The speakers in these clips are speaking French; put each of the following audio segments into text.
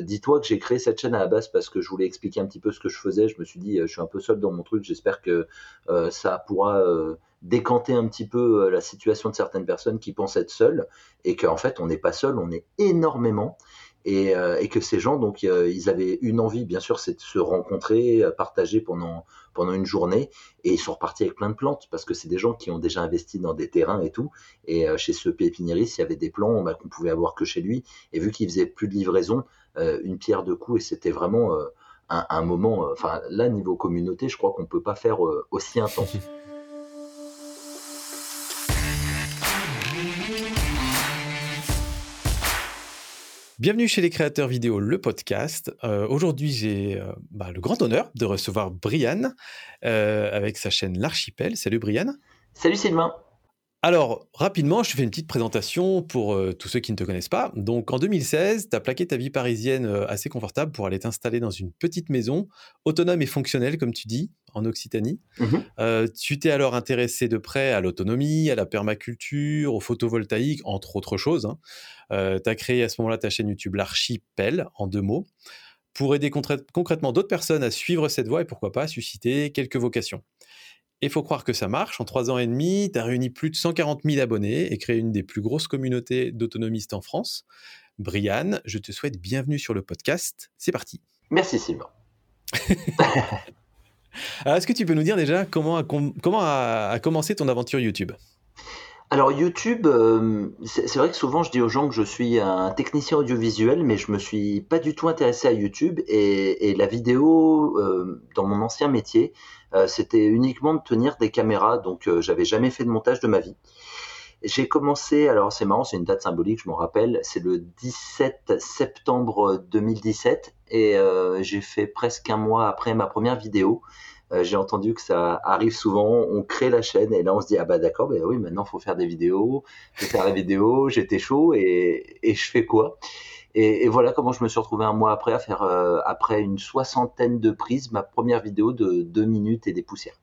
dis-toi que j'ai créé cette chaîne à la base parce que je voulais expliquer un petit peu ce que je faisais. Je me suis dit, je suis un peu seul dans mon truc. J'espère que ça pourra décanter un petit peu la situation de certaines personnes qui pensent être seules et qu'en fait, on n'est pas seul, on est énormément. Et, que ces gens, donc, ils avaient une envie, bien sûr, c'est de se rencontrer, partager pendant, pendant une journée, et ils sont repartis avec plein de plantes, parce que c'est des gens qui ont déjà investi dans des terrains et tout, et chez ce pépiniériste, il y avait des plants bah, qu'on pouvait avoir que chez lui, et vu qu'il faisait plus de livraison, une pierre de coups, et c'était vraiment un, un, moment, enfin là, niveau communauté, je crois qu'on peut pas faire aussi intense. Bienvenue chez les créateurs vidéo, le podcast. Euh, aujourd'hui, j'ai euh, bah, le grand honneur de recevoir Brian euh, avec sa chaîne L'Archipel. Salut Brian. Salut Sylvain. Alors, rapidement, je te fais une petite présentation pour tous ceux qui ne te connaissent pas. Donc, en 2016, tu as plaqué ta vie parisienne assez confortable pour aller t'installer dans une petite maison, autonome et fonctionnelle, comme tu dis, en Occitanie. Mhm. Euh, tu t'es alors intéressé de près à l'autonomie, à la permaculture, au photovoltaïque, entre autres choses. Hein. Euh, tu as créé à ce moment-là ta chaîne YouTube L'Archipel, en deux mots, pour aider concrètement d'autres personnes à suivre cette voie et pourquoi pas susciter quelques vocations. Il faut croire que ça marche. En trois ans et demi, tu as réuni plus de 140 000 abonnés et créé une des plus grosses communautés d'autonomistes en France. Brian, je te souhaite bienvenue sur le podcast. C'est parti. Merci Sylvain. Est-ce que tu peux nous dire déjà comment a, comment a, commencé ton aventure YouTube? Alors YouTube, euh, c'est vrai que souvent je dis aux gens que je suis un technicien audiovisuel, mais je me suis pas du tout intéressé à YouTube et, la vidéo euh, dans mon ancien métier, c'était uniquement de tenir des caméras, donc j'avais jamais fait de montage de ma vie. J'ai commencé, alors c'est marrant, c'est une date symbolique, je m'en rappelle, c'est le 17 septembre 2017 et euh, j'ai fait presque un mois après ma première vidéo. Euh, j'ai entendu que ça arrive souvent, on crée la chaîne et là on se dit ah bah d'accord, bah oui maintenant faut faire des vidéos, faut faire la vidéo, j'étais chaud et, et je fais quoi? Et, voilà comment je me suis retrouvé un mois après à faire euh, après une soixantaine de prises ma première vidéo de deux minutes et des poussières.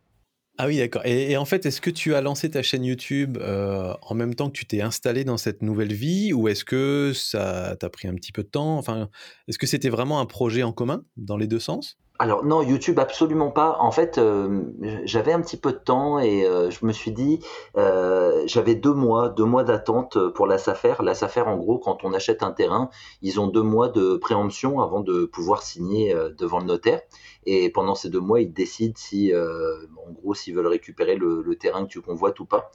Ah oui, d'accord. Et, en fait, est-ce que tu as lancé ta chaîne YouTube euh, en même temps que tu t'es installé dans cette nouvelle vie ou est-ce que ça t'a pris un petit peu de temps? Enfin, est-ce que c'était vraiment un projet en commun dans les deux sens? Alors non, YouTube absolument pas. En fait, euh, j'avais un petit peu de temps et euh, je me suis dit, euh, j'avais deux mois, deux mois d'attente pour la SAFER. La SAFER, en gros, quand on achète un terrain, ils ont deux mois de préemption avant de pouvoir signer devant le notaire. Et pendant ces deux mois, ils décident si, en gros, s'ils veulent récupérer le, le terrain que tu convoites ou pas.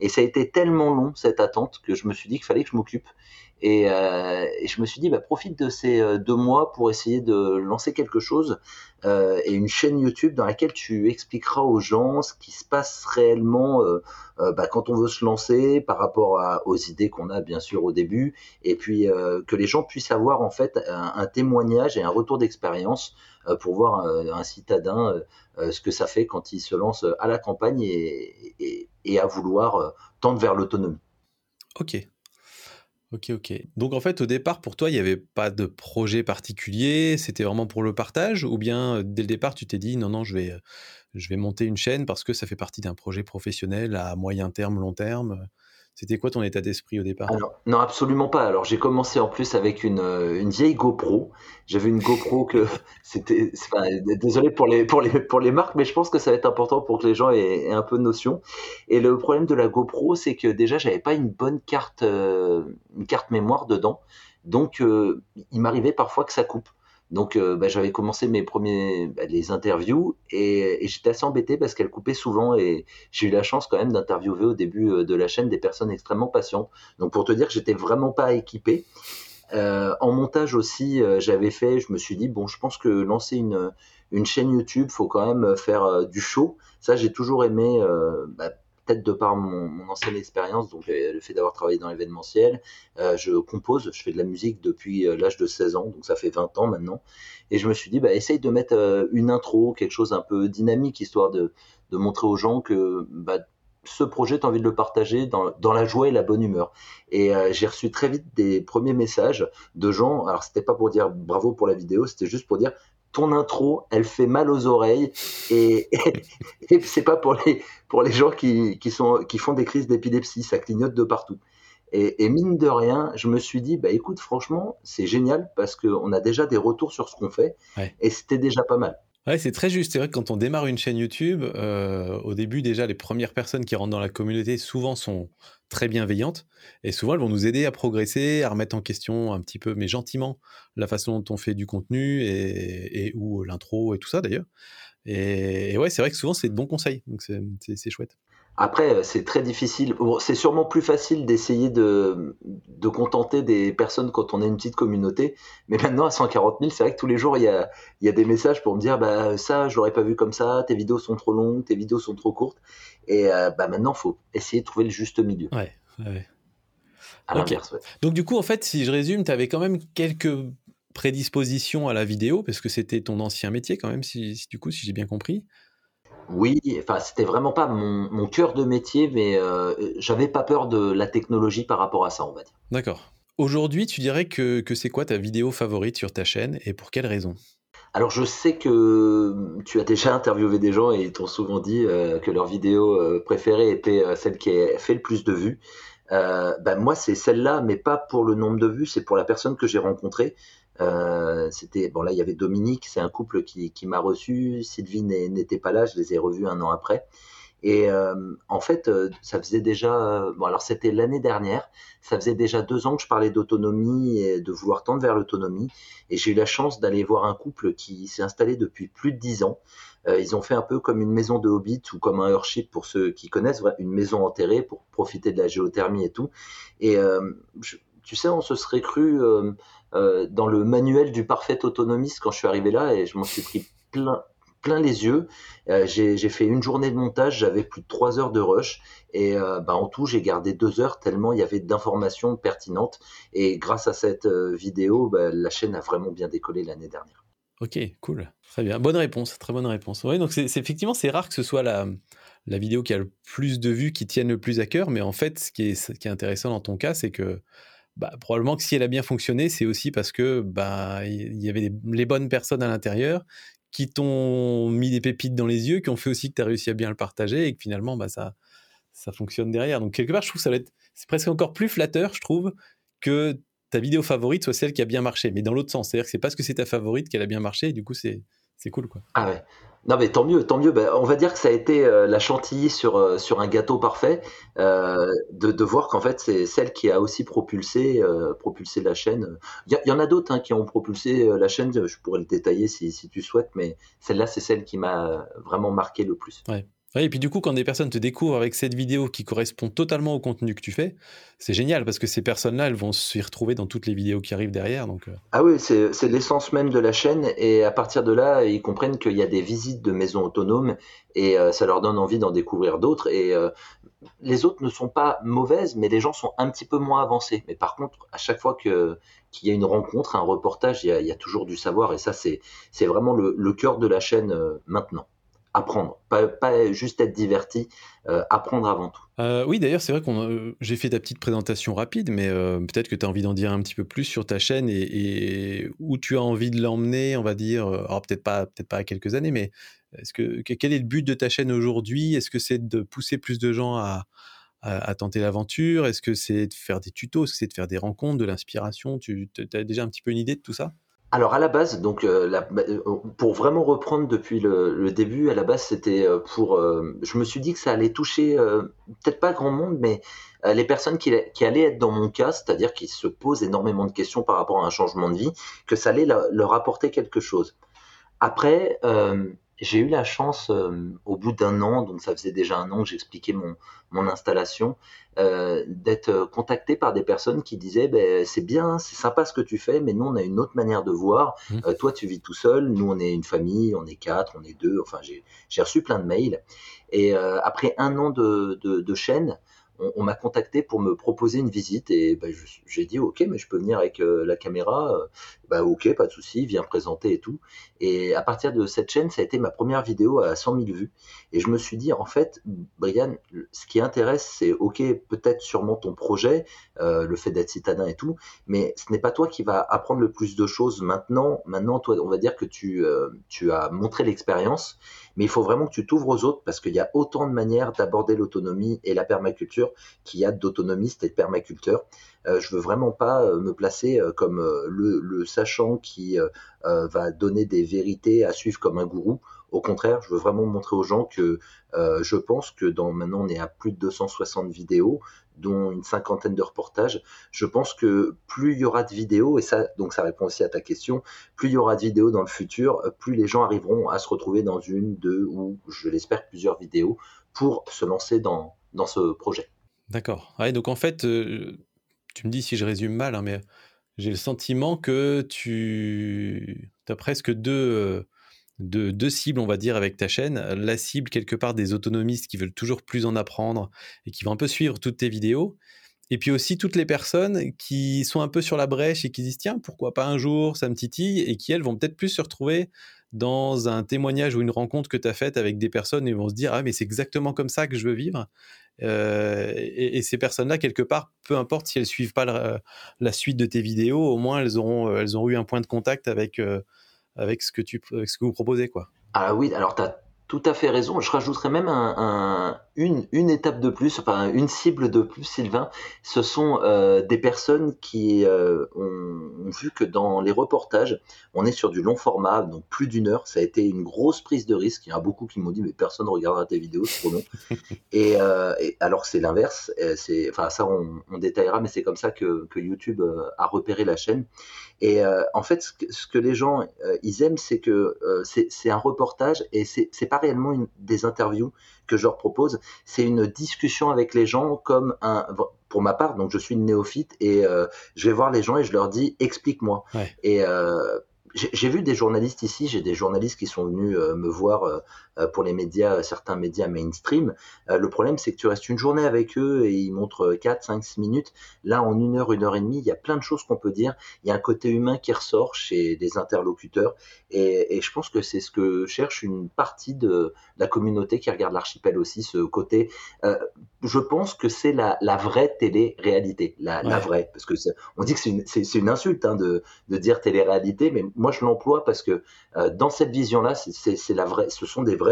Et ça a été tellement long cette attente que je me suis dit qu'il fallait que je m'occupe. Et, euh, je me suis dit, bah, profite de ces euh, deux mois pour essayer de lancer quelque chose euh, et une chaîne YouTube dans laquelle tu expliqueras aux gens ce qui se passe réellement euh, euh bah, quand on veut se lancer par rapport à, aux idées qu'on a bien sûr au début, et puis euh, que les gens puissent avoir en fait un, un témoignage et un retour d'expérience pour voir un, citadin ce que ça fait quand il se lance à la campagne et, et, et à vouloir tendre vers l'autonomie. Ok, Ok, ok. Donc en fait, au départ, pour toi, il n'y avait pas de projet particulier, c'était vraiment pour le partage, ou bien euh, dès le départ, tu t'es dit non, non, je vais, euh, je vais monter une chaîne parce que ça fait partie d'un projet professionnel à moyen terme, long terme c'était quoi ton état d'esprit au départ? Non, absolument pas. Alors j'ai commencé en plus avec une, euh, vieille GoPro. J'avais une GoPro que c'était. désolé pour les marques, mais je pense que ça va être important pour que les gens aient, un peu de notion. Et le problème de la GoPro, c'est que déjà, j'avais pas une bonne carte, euh, une carte mémoire dedans. Donc euh, il m'arrivait parfois que ça coupe. Donc euh, bah, j'avais commencé mes premiers bah, les interviews et, j'étais assez embêté parce qu'elles coupaient souvent et j'ai eu la chance quand même d'interviewer au début euh, de la chaîne des personnes extrêmement patientes. Donc pour te dire que j'étais vraiment pas équipé. Euh, en montage aussi, j'avais fait, je me suis dit bon, je pense que lancer une une chaîne YouTube, faut quand même faire du show. Ça j'ai toujours aimé. Bah, peut-être de par mon, ancienne expérience, donc euh, le fait d'avoir travaillé dans l'événementiel, euh, je compose, je fais de la musique depuis euh, l'âge de 16 ans, donc ça fait 20 ans maintenant. Et je me suis dit, bah, essaye de mettre une intro, quelque chose un peu dynamique, histoire de, de montrer aux gens que bah, ce projet, tu as envie de le partager dans, dans, la joie et la bonne humeur. Et j'ai reçu très vite des premiers messages de gens, alors c'était pas pour dire bravo pour la vidéo, c'était juste pour dire ton intro, elle fait mal aux oreilles et, et, c'est pas pour les pour les gens qui, qui sont qui font des crises d'épilepsie, ça clignote de partout. Et, mine de rien, je me suis dit, bah écoute, franchement, c'est génial parce qu'on a déjà des retours sur ce qu'on fait et c'était déjà pas mal. Ouais, c'est très juste. C'est vrai que quand on démarre une chaîne YouTube, euh, au début, déjà, les premières personnes qui rentrent dans la communauté, souvent, sont très bienveillantes. Et souvent, elles vont nous aider à progresser, à remettre en question un petit peu, mais gentiment, la façon dont on fait du contenu et, ou l'intro et tout ça, d'ailleurs. Et, ouais, c'est vrai que souvent, c'est de bons conseils. Donc, c'est chouette. Après, euh, c'est très difficile. c'est sûrement plus facile d'essayer de, de, contenter des personnes quand on a une petite communauté. Mais maintenant, à 140 000, c'est vrai que tous les jours, il y a, il y a des messages pour me dire bah, ça, je l'aurais pas vu comme ça, tes vidéos sont trop longues, tes vidéos sont trop courtes. Et euh, bah, maintenant, il faut essayer de trouver le juste milieu. Ouais, ouais. Donc, du coup, en fait, si je résume, tu avais quand même quelques prédispositions à la vidéo, parce que c'était ton ancien métier, quand même, si, si du coup, si j'ai bien compris. Oui, enfin, c'était vraiment pas mon, mon cœur de métier, mais euh, j'avais pas peur de la technologie par rapport à ça, on va dire. D'accord. Aujourd'hui, tu dirais que, que c'est quoi ta vidéo favorite sur ta chaîne et pour quelle raison? Alors je sais que tu as déjà interviewé des gens et ils t'ont souvent dit euh, que leur vidéo euh, préférée était celle qui a fait le plus de vues. ben moi c'est celle-là, mais pas pour le nombre de vues, c'est pour la personne que j'ai rencontrée. Euh, c'était bon là il y avait Dominique, c'est un couple qui, qui m'a reçu. Sylvie n'était pas là, je les ai revus un an après. Et euh, en fait, euh, ça faisait déjà, bon alors c'était l'année dernière, ça faisait déjà deux ans que je parlais d'autonomie et de vouloir tendre vers l'autonomie. Et j'ai eu la chance d'aller voir un couple qui s'est installé depuis plus de dix ans. ils ont fait un peu comme une maison de hobbit ou comme un Earthship pour ceux qui connaissent, une maison enterrée pour profiter de la géothermie et tout. Et tu sais, on se serait cru euh, dans le manuel du parfait autonomiste quand je suis arrivé là et je m'en suis pris plein, plein les yeux. Euh, j'ai fait une journée de montage, j'avais plus de trois heures de rush et euh, bah, en tout j'ai gardé deux heures tellement il y avait d'informations pertinentes et grâce à cette vidéo, bah, la chaîne a vraiment bien décollé l'année dernière. Ok, cool, très bien, bonne réponse, très bonne réponse. Oui, donc c'est effectivement c'est rare que ce soit la, la vidéo qui a le plus de vues qui tienne le plus à cœur, mais en fait ce qui est, ce qui est intéressant dans ton cas, c'est que bah, probablement que si elle a bien fonctionné, c'est aussi parce que bah y avait les, bonnes personnes à l'intérieur qui t'ont mis des pépites dans les yeux, qui ont fait aussi que tu as réussi à bien le partager et que finalement bah ça ça fonctionne derrière. Donc quelque part, je trouve que ça va être c'est presque encore plus flatteur, je trouve, que ta vidéo favorite soit celle qui a bien marché, mais dans l'autre sens, c'est-à-dire que c'est parce que c'est ta favorite qu'elle a bien marché, et du coup c'est c'est cool quoi. Ah ouais. Non mais tant mieux, tant mieux. Ben, on va dire que ça a été euh, la chantilly sur, euh, sur un gâteau parfait, euh, de, de voir qu'en fait c'est celle qui a aussi propulsé, propulsé la chaîne. Il y, en a d'autres hein, qui ont propulsé la chaîne, je pourrais le détailler si, si tu souhaites, mais celle-là c'est celle qui m'a vraiment marqué le plus. Ouais et puis du coup, quand des personnes te découvrent avec cette vidéo qui correspond totalement au contenu que tu fais, c'est génial parce que ces personnes-là, elles vont s'y retrouver dans toutes les vidéos qui arrivent derrière. Euh. Ah oui, c'est l'essence même de la chaîne et à partir de là, ils comprennent qu'il y a des visites de maisons autonomes et euh, ça leur donne envie d'en découvrir d'autres. Et euh, les autres ne sont pas mauvaises, mais les gens sont un petit peu moins avancés. Mais par contre, à chaque fois qu'il y a une rencontre, un reportage, il y a, toujours du savoir et ça, c'est vraiment le, cœur de la chaîne maintenant apprendre, pas, juste être diverti, euh, apprendre avant tout. Euh, oui, d'ailleurs, c'est vrai que euh, j'ai fait ta petite présentation rapide, mais peut-être que tu as envie d'en dire un petit peu plus sur ta chaîne et, où tu as envie de l'emmener, on va dire, peut-être pas, peut-être pas à quelques années, mais est-ce que quel est le but de ta chaîne aujourd'hui? Est-ce que c'est de pousser plus de gens à, à, tenter l'aventure? Est-ce que c'est de faire des tutos? Est-ce que c'est de faire des rencontres, de l'inspiration? Tu as déjà un petit peu une idée de tout ça? Alors à la base, donc euh, bah, euh, pour vraiment reprendre depuis le, début, à la base c'était euh, pour. je me suis dit que ça allait toucher peut-être pas grand monde, mais les personnes qui, qui, allaient être dans mon cas, c'est-à-dire qui se posent énormément de questions par rapport à un changement de vie, que ça allait leur apporter quelque chose. Après, j'ai eu la chance, euh, au bout d'un an, donc ça faisait déjà un an que j'expliquais mon, mon installation, euh, d'être contacté par des personnes qui disaient ben, c'est bien, c'est sympa ce que tu fais, mais nous on a une autre manière de voir. Mmh. Euh, toi tu vis tout seul, nous on est une famille, on est quatre, on est deux. Enfin j'ai reçu plein de mails. Et après un an de, de, de chaîne, on, m'a contacté pour me proposer une visite et bah, j'ai dit ok mais je peux venir avec euh, la caméra. Euh, bah ok pas de souci viens présenter et tout. Et à partir de cette chaîne ça a été ma première vidéo à 100 000 vues. Et je me suis dit en fait Brian ce qui intéresse c'est ok peut-être sûrement ton projet euh, le fait d'être citadin et tout mais ce n'est pas toi qui va apprendre le plus de choses maintenant. Maintenant toi on va dire que tu tu as montré l'expérience mais il faut vraiment que tu t'ouvres aux autres parce qu'il y a autant de manières d'aborder l'autonomie et la permaculture qu'il y a d'autonomistes et de permaculteurs. Euh, je veux vraiment pas euh, me placer euh, comme le, sachant qui va donner des vérités à suivre comme un gourou. Au contraire, je veux vraiment montrer aux gens que je pense que dans maintenant on est à plus de 260 vidéos, dont une cinquantaine de reportages. Je pense que plus il y aura de vidéos, et ça, donc ça répond aussi à ta question, plus il y aura de vidéos dans le futur, plus les gens arriveront à se retrouver dans une, deux ou, je l'espère, plusieurs vidéos pour se lancer dans, dans ce projet. D'accord. donc en fait, tu me dis si je résume mal, hein, mais j'ai le sentiment que tu as presque deux, deux, cibles, on va dire, avec ta chaîne. La cible, quelque part, des autonomistes qui veulent toujours plus en apprendre et qui vont un peu suivre toutes tes vidéos. Et puis aussi toutes les personnes qui sont un peu sur la brèche et qui disent tiens, pourquoi pas un jour, ça me titille, et qui, elles, vont peut-être plus se retrouver dans un témoignage ou une rencontre que tu as faite avec des personnes et vont se dire ah mais c'est exactement comme ça que je veux vivre euh, et, ces personnes-là, quelque part, peu importe si elles suivent pas la, suite de tes vidéos, au moins elles auront, elles eu un point de contact avec, euh, avec, ce, que tu, vous proposez. Quoi. Ah oui, alors tu as tout à fait raison. Je rajouterais même un, une, une, étape de plus, enfin une cible de plus, Sylvain. Ce sont euh, des personnes qui euh, ont, vu que dans les reportages, on est sur du long format, donc plus d'une heure. Ça a été une grosse prise de risque. Il y en a beaucoup qui m'ont dit mais personne ne regardera tes vidéos, c'est trop long. Euh, et, alors c'est l'inverse. C'est, enfin ça on, on, détaillera, mais c'est comme ça que, que YouTube a repéré la chaîne. Et en fait, ce que, ce que, les gens ils aiment, c'est que c'est un reportage et c'est pas réellement une, des interviews que je leur propose, c'est une discussion avec les gens comme un pour ma part, donc je suis une néophyte et euh, je vais voir les gens et je leur dis explique-moi. Et euh, j'ai vu des journalistes ici, j'ai des journalistes qui sont venus euh, me voir pour les médias, certains médias mainstream. le problème, c'est que tu restes une journée avec eux et ils montrent 4, 5, 6 minutes. Là, en une heure, une heure et demie, il y a plein de choses qu'on peut dire. Il y a un côté humain qui ressort chez des interlocuteurs. Et, je pense que c'est ce que cherche une partie de la communauté qui regarde l'archipel aussi, ce côté. je pense que c'est la, vraie télé-réalité, la, vraie. Parce que on dit que c'est une, une, insulte hein, de, de dire télé-réalité, mais moi je l'emploie parce que euh, dans cette vision-là, c'est la vraie, ce sont des vrais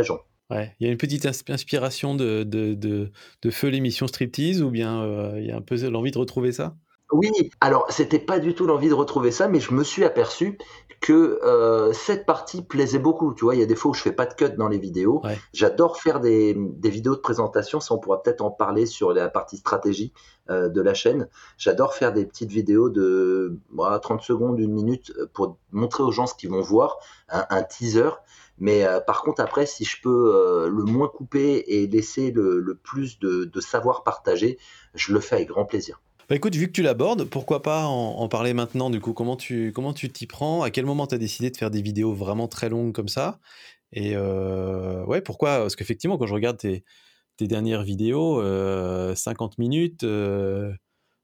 Ouais, il y a une petite inspiration de, de, de, feu l'émission Striptease ou bien euh, il y a un peu l'envie de retrouver ça? Oui, alors c'était pas du tout l'envie de retrouver ça, mais je me suis aperçu que euh, cette partie plaisait beaucoup. Tu vois, il y a des fois où je fais pas de cut dans les vidéos. J'adore faire des, des, vidéos de présentation. Ça, on pourra peut-être en parler sur la partie stratégie euh, de la chaîne. J'adore faire des petites vidéos de 30 secondes, une minute pour montrer aux gens ce qu'ils vont voir, un, teaser. Mais euh, par contre, après, si je peux le moins couper et laisser le, plus de, savoir partager, je le fais avec grand plaisir. Bah écoute, vu que tu l'abordes, pourquoi pas en, parler maintenant du coup? Comment tu comment tu t'y prends? À quel moment tu as décidé de faire des vidéos vraiment très longues comme ça? Et euh, ouais, pourquoi? Parce qu'effectivement, quand je regarde tes, tes dernières vidéos, 50 euh, minutes,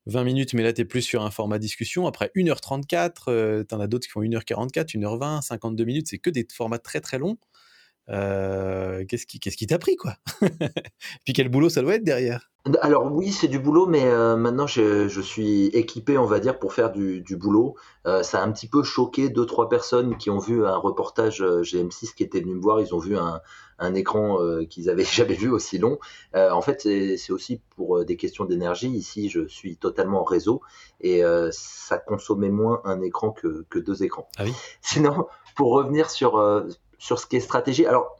20 euh, minutes, mais là tu es plus sur un format discussion. Après 1h34, tu en as d'autres qui font 1h44, 1h20, 52 minutes, c'est que des formats très très longs. qu'est-ce qui qu'est-ce qui t'a pris quoi? Puis quel boulot ça doit être derrière? Alors oui, c'est du boulot, mais euh, maintenant je, suis équipé, on va dire, pour faire du, du boulot. Euh, ça a un petit peu choqué deux trois personnes qui ont vu un reportage euh, GM6 qui était venu me voir. Ils ont vu un, un écran qu'ils avaient jamais vu aussi long. en fait, c'est aussi pour des questions d'énergie. Ici, je suis totalement en réseau et ça consommait moins un écran que, que deux écrans. Ah oui? Sinon, pour revenir sur sur ce qui est stratégie, alors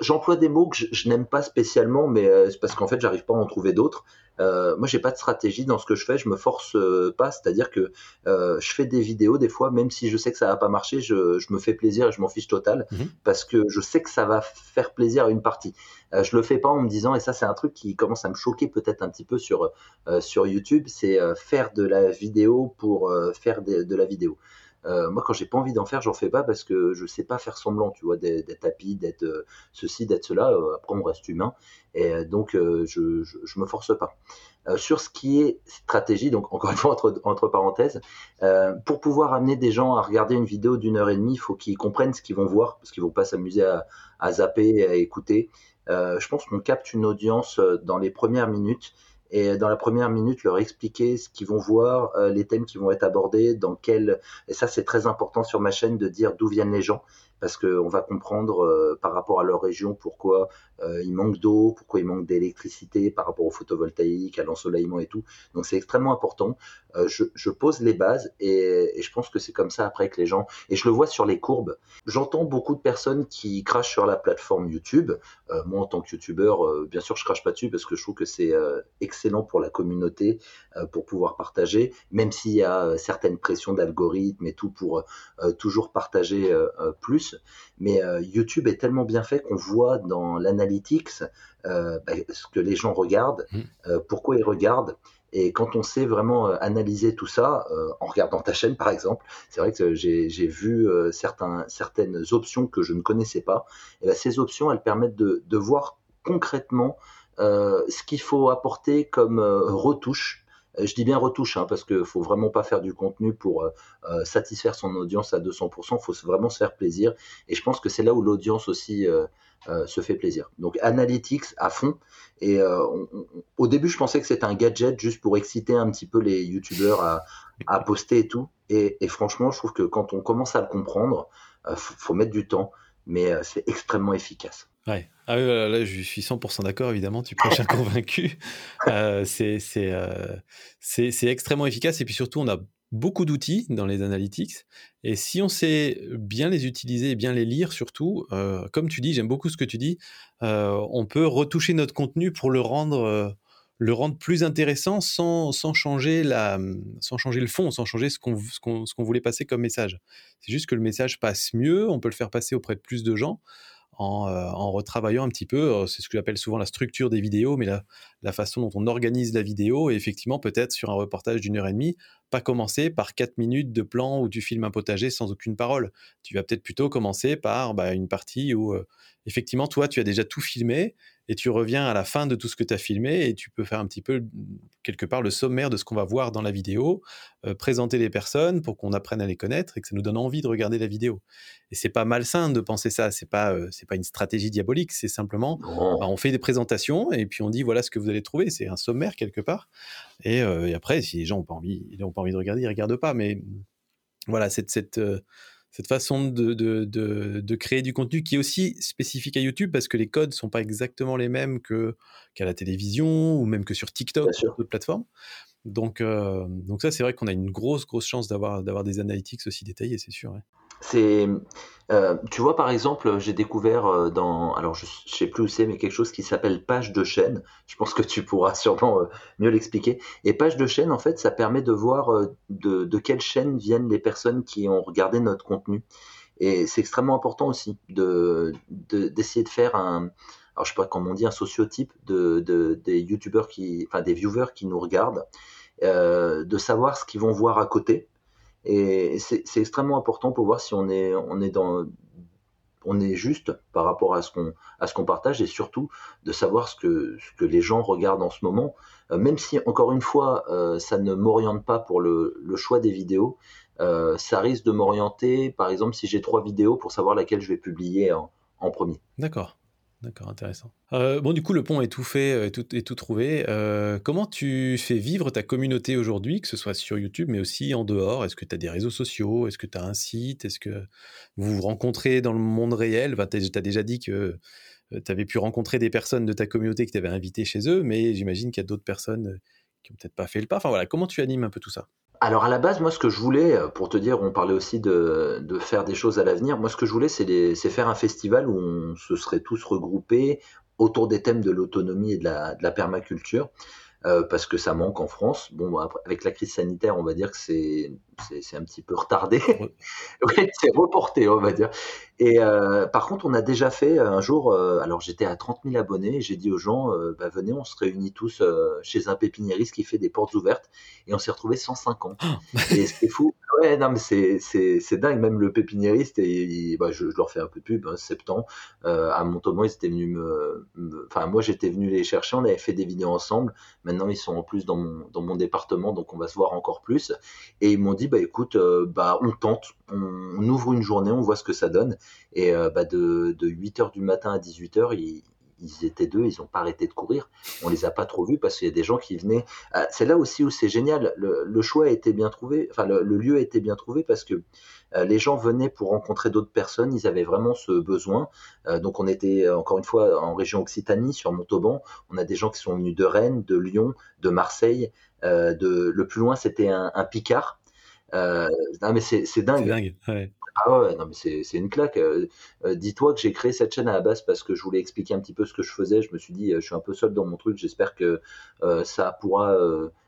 J'emploie des mots que je, n'aime pas spécialement, mais euh, c'est parce qu'en fait, j'arrive pas à en trouver d'autres. Euh, moi, j'ai pas de stratégie dans ce que je fais. Je me force euh, pas, c'est-à-dire que euh, je fais des vidéos des fois, même si je sais que ça va pas marcher, je, je me fais plaisir et je m'en fiche total mhm. parce que je sais que ça va faire plaisir à une partie. je le fais pas en me disant, et ça, c'est un truc qui commence à me choquer peut-être un petit peu sur sur YouTube, c'est faire de la vidéo pour faire de la vidéo. Euh, moi, quand j'ai pas envie d'en faire, j'en fais pas parce que je sais pas faire semblant, tu vois, d'être tapis, d'être euh, ceci, d'être cela. Euh, après, on reste humain, et donc je, je, me force pas. sur ce qui est stratégie, donc encore une fois entre, entre parenthèses, pour pouvoir amener des gens à regarder une vidéo d'une heure et demie, il faut qu'ils comprennent ce qu'ils vont voir, parce qu'ils vont pas s'amuser à, à zapper à écouter. je pense qu'on capte une audience dans les premières minutes et dans la première minute leur expliquer ce qu'ils vont voir, euh, les thèmes qui vont être abordés, dans quel et ça c'est très important sur ma chaîne de dire d'où viennent les gens parce qu'on va comprendre euh, par rapport à leur région pourquoi euh, il manque d'eau, pourquoi il manque d'électricité par rapport au photovoltaïque, à l'ensoleillement et tout. Donc c'est extrêmement important. Euh, je, pose les bases et, je pense que c'est comme ça après que les gens... Et je le vois sur les courbes. J'entends beaucoup de personnes qui crachent sur la plateforme YouTube. Moi en tant que YouTubeur, bien sûr je crache pas dessus parce que je trouve que c'est excellent pour la communauté, pour pouvoir partager, même s'il y a certaines pressions d'algorithmes et tout pour toujours partager plus. Mais YouTube est tellement bien fait qu'on voit dans l'analytics euh, bah, ce que les gens regardent, mmh. euh, pourquoi ils regardent. Et quand on sait vraiment euh, analyser tout ça, en regardant ta chaîne par exemple, c'est vrai que j'ai vu certains, certaines options que je ne connaissais pas. Et bah, ces options, elles permettent de, de voir concrètement ce qu'il faut apporter comme retouche euh, je dis bien retouche, hein, parce qu'il faut vraiment pas faire du contenu pour euh, euh, satisfaire son audience à 200%. Il faut vraiment se faire plaisir. Et je pense que c'est là où l'audience aussi se fait plaisir. Donc analytics à fond. Et au début, je pensais que c'était un gadget juste pour exciter un petit peu les youtubeurs à, poster et tout. Et, franchement, je trouve que quand on commence à le comprendre, il faut mettre du temps, mais c'est extrêmement efficace. Ouais. Ah oui, là, je suis 100% d'accord, évidemment, tu prêches un convaincu. Euh, euh, c'est extrêmement efficace et puis surtout, on a beaucoup d'outils dans les analytics et si on sait bien les utiliser et bien les lire surtout, euh, comme tu dis, j'aime beaucoup ce que tu dis, on peut retoucher notre contenu pour le rendre le rendre plus intéressant sans, sans, changer la, sans changer le fond, sans changer ce qu'on ce qu'on voulait passer comme message. C'est juste que le message passe mieux, on peut le faire passer auprès de plus de gens. Euh, en, retravaillant un petit peu, euh, c'est ce que j'appelle souvent la structure des vidéos, mais la, façon dont on organise la vidéo, et effectivement peut-être sur un reportage d'une heure et demie, pas commencer par quatre minutes de plan où tu filmes un potager sans aucune parole. Tu vas peut-être plutôt commencer par bah, une partie où euh, effectivement toi tu as déjà tout filmé, et tu reviens à la fin de tout ce que tu as filmé et tu peux faire un petit peu quelque part le sommaire de ce qu'on va voir dans la vidéo, euh, présenter les personnes pour qu'on apprenne à les connaître et que ça nous donne envie de regarder la vidéo. Et c'est pas malsain de penser ça, c'est pas euh, c'est pas une stratégie diabolique, c'est simplement bah, on fait des présentations et puis on dit voilà ce que vous allez trouver, c'est un sommaire quelque part. Et, euh, après si les gens ont pas envie, ils ont pas envie de regarder, ils regardent pas. Mais voilà cette cette cette façon de, de, de, créer du contenu qui est aussi spécifique à YouTube parce que les codes sont pas exactement les mêmes que qu'à la télévision ou même que sur TikTok sur d'autres plateformes. Donc, euh, donc ça, c'est vrai qu'on a une grosse, grosse chance d'avoir, d'avoir des analytics aussi détaillés, c'est sûr. C'est, euh, tu vois, par exemple, j'ai découvert euh, dans, alors je, sais plus où c'est, mais quelque chose qui s'appelle page de chaîne. Je pense que tu pourras sûrement mieux l'expliquer. Et page de chaîne, en fait, ça permet de voir de, de quelle chaîne viennent les personnes qui ont regardé notre contenu. Et c'est extrêmement important aussi de, d'essayer de faire un, alors je sais pas comment on dit, un sociotype de, des youtubeurs qui, enfin des viewers qui nous regardent, euh, de savoir ce qu'ils vont voir à côté. Et c'est extrêmement important pour voir si on est, on est dans, on est juste par rapport à ce qu'on à partage et surtout de savoir ce que ce que les gens regardent en ce moment. Euh, même si encore une fois euh, ça ne m'oriente pas pour le, le, choix des vidéos ça risque de m'orienter par exemple si j'ai trois vidéos pour savoir laquelle je vais publier en premier. D'accord D'accord, intéressant. Euh, bon, du coup, le pont est tout fait, euh, est tout, est trouvé. Euh, comment tu fais vivre ta communauté aujourd'hui, que ce soit sur YouTube, mais aussi en dehors? Est-ce que tu as des réseaux sociaux? Est-ce que tu as un site? Est-ce que vous vous rencontrez dans le monde réel? Tu as, déjà dit que tu avais pu rencontrer des personnes de ta communauté qui t'avaient invité chez eux, mais j'imagine qu'il y a d'autres personnes qui n'ont peut-être pas fait le pas. Enfin voilà, comment tu animes un peu tout ça? Alors à la base, moi ce que je voulais, euh, pour te dire, on parlait aussi de, de faire des choses à l'avenir, moi ce que je voulais c'est faire un festival où on se serait tous regroupés autour des thèmes de l'autonomie et de la, de la permaculture. Euh, parce que ça manque en France. Bon, avec la crise sanitaire, on va dire que c'est c'est un petit peu retardé. oui, c'est reporté, on va dire. Et euh, par contre, on a déjà fait un jour, euh, alors j'étais à 30 000 abonnés, et j'ai dit aux gens, euh, bah, venez, on se réunit tous chez un pépiniériste qui fait des portes ouvertes, et on s'est retrouvé 150. et c'est fou. Ouais, non, mais c'est dingue, même le pépiniériste, et, bah, je, leur fais un peu de pub, hein, septembre, à Montauban, ils étaient venus me... Enfin, moi, j'étais venu les chercher, on avait fait des vidéos ensemble, maintenant ils sont en plus dans mon, dans mon département, donc on va se voir encore plus, et ils m'ont dit, bah écoute, euh, bah on tente, on, ouvre une journée, on voit ce que ça donne. Et euh, bah, de, 8h du matin à 18h, ils, étaient deux, ils n'ont pas arrêté de courir. On les a pas trop vus parce qu'il y a des gens qui venaient. Ah, c'est là aussi où c'est génial. Le, choix a été bien trouvé, enfin le, lieu a été bien trouvé parce que les gens venaient pour rencontrer d'autres personnes, ils avaient vraiment ce besoin. donc on était encore une fois en région Occitanie, sur Montauban. On a des gens qui sont venus de Rennes, de Lyon, de Marseille. de, le plus loin, c'était un, Picard. Non mais c'est dingue. dingue Ah ouais, non mais c'est une claque. Dis-toi que j'ai créé cette chaîne à la base parce que je voulais expliquer un petit peu ce que je faisais. Je me suis dit, je suis un peu seul dans mon truc. J'espère que ça pourra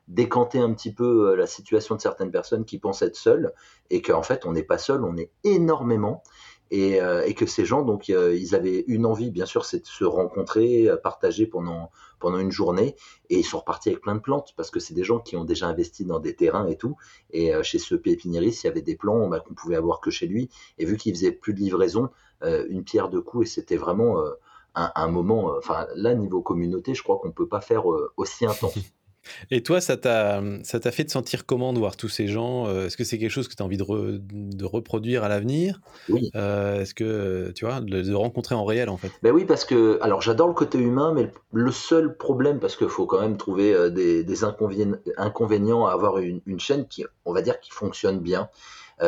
décanter un petit peu euh, la situation de certaines personnes qui pensent être seules et qu'en fait on n'est pas seul, on est énormément et, euh, et, que ces gens donc euh, ils avaient une envie bien sûr c'est de se rencontrer, partager pendant pendant une journée. Et ils sont repartis avec plein de plantes parce que c'est des gens qui ont déjà investi dans des terrains et tout. Et chez ce pépiniériste il y avait des plants bah, qu'on pouvait avoir que chez lui. Et vu qu'il faisait plus de livraison une pierre de coups et c'était vraiment un, un, moment enfin là niveau communauté je crois qu'on peut pas faire aussi intense Et toi, ça t'a, fait te sentir comment de voir tous ces gens euh, Est-ce que c'est quelque chose que tu as envie de, de, reproduire à l'avenir? Oui. Euh, est-ce que, tu vois, de, de, rencontrer en réel, en fait? Ben oui, parce que, alors j'adore le côté humain, mais le seul problème, parce qu'il faut quand même trouver euh, des, des inconvénients, à avoir une, une, chaîne qui, on va dire, qui fonctionne bien.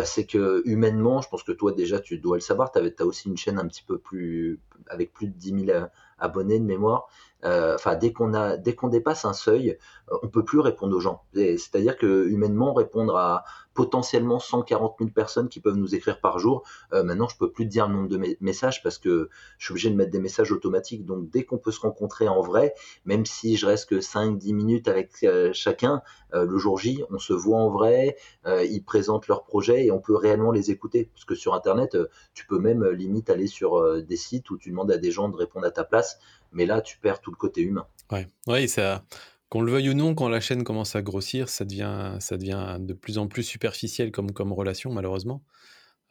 c'est que humainement, je pense que toi déjà tu dois le savoir, tu as aussi une chaîne un petit peu plus avec plus de 10 000 abonnés de mémoire. Euh, enfin, dès qu'on a, dès qu'on dépasse un seuil, euh, on peut plus répondre aux gens. C'est-à-dire que humainement, répondre à potentiellement 140 000 personnes qui peuvent nous écrire par jour, euh, maintenant, je peux plus te dire le nombre de messages parce que je suis obligé de mettre des messages automatiques. Donc, dès qu'on peut se rencontrer en vrai, même si je reste que 5-10 minutes avec chacun, le jour J, on se voit en vrai, ils présentent leurs projets et on peut réellement les écouter. Parce que sur Internet, tu peux même limite aller sur des sites où tu demandes à des gens de répondre à ta place mais là, tu perds tout le côté humain. Ouais, ouais ça, qu'on le veuille ou non, quand la chaîne commence à grossir, ça devient, ça devient de plus en plus superficiel comme, comme relation, malheureusement.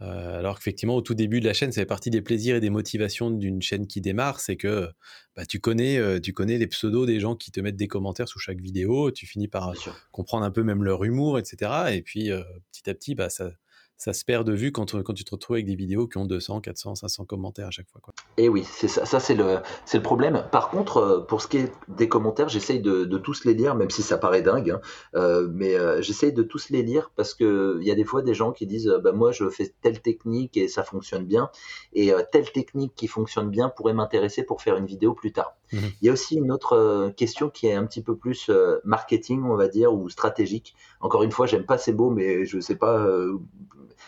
Euh, alors qu'effectivement, au tout début de la chaîne, ça fait partie des plaisirs et des motivations d'une chaîne qui démarre, c'est que bah, tu, connais, euh, tu connais les pseudos des gens qui te mettent des commentaires sous chaque vidéo, tu finis par comprendre un peu même leur humour, etc. Et puis, euh, petit à petit, bah, ça, ça se perd de vue quand, quand tu te retrouves avec des vidéos qui ont 200, 400, 500 commentaires à chaque fois. Quoi. Et oui, c'est ça, ça c'est le, problème. Par contre, euh, pour ce qui est des commentaires, j'essaye de, de tous les lire, même si ça paraît dingue, hein. euh, mais euh, j'essaye de tous les lire parce qu'il y a des fois des gens qui disent bah, Moi, je fais telle technique et ça fonctionne bien, et telle technique qui fonctionne bien pourrait m'intéresser pour faire une vidéo plus tard. Mmh Il y a aussi une autre question qui est un petit peu plus marketing, on va dire, ou stratégique. Encore une fois, j'aime pas ces mots, mais je sais pas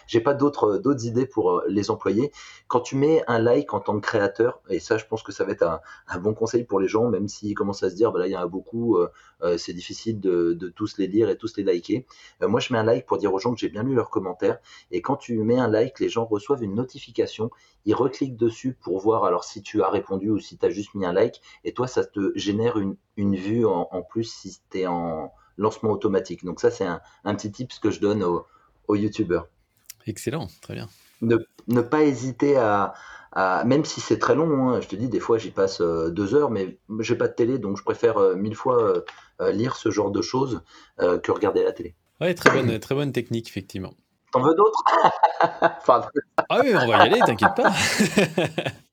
j'ai pas d'autres euh, idées pour euh, les employer. Quand tu mets un like en tant que créateur, et ça, je pense que ça va être un, bon conseil pour les gens, même s'ils commencent à se dire, bah là, il y en a beaucoup, euh, c'est difficile de, tous les lire et tous les liker. moi, je mets un like pour dire aux gens que j'ai bien lu leurs commentaires. Et quand tu mets un like, les gens reçoivent une notification. Ils recliquent dessus pour voir alors si tu as répondu ou si tu as juste mis un like. Et toi, ça te génère une, vue en, en plus si tu es en lancement automatique. Donc ça, c'est un, un petit tip que je donne aux, aux youtubeurs. Excellent, très bien. Ne, pas hésiter à, même si c'est très long, hein, je te dis, des fois j'y passe euh, deux heures, mais j'ai pas de télé, donc je préfère euh, mille fois euh, lire ce genre de choses que regarder la télé. Ouais, très bonne, très bonne technique, effectivement. T'en veux d'autres? Ah oui, on va y aller, t'inquiète pas.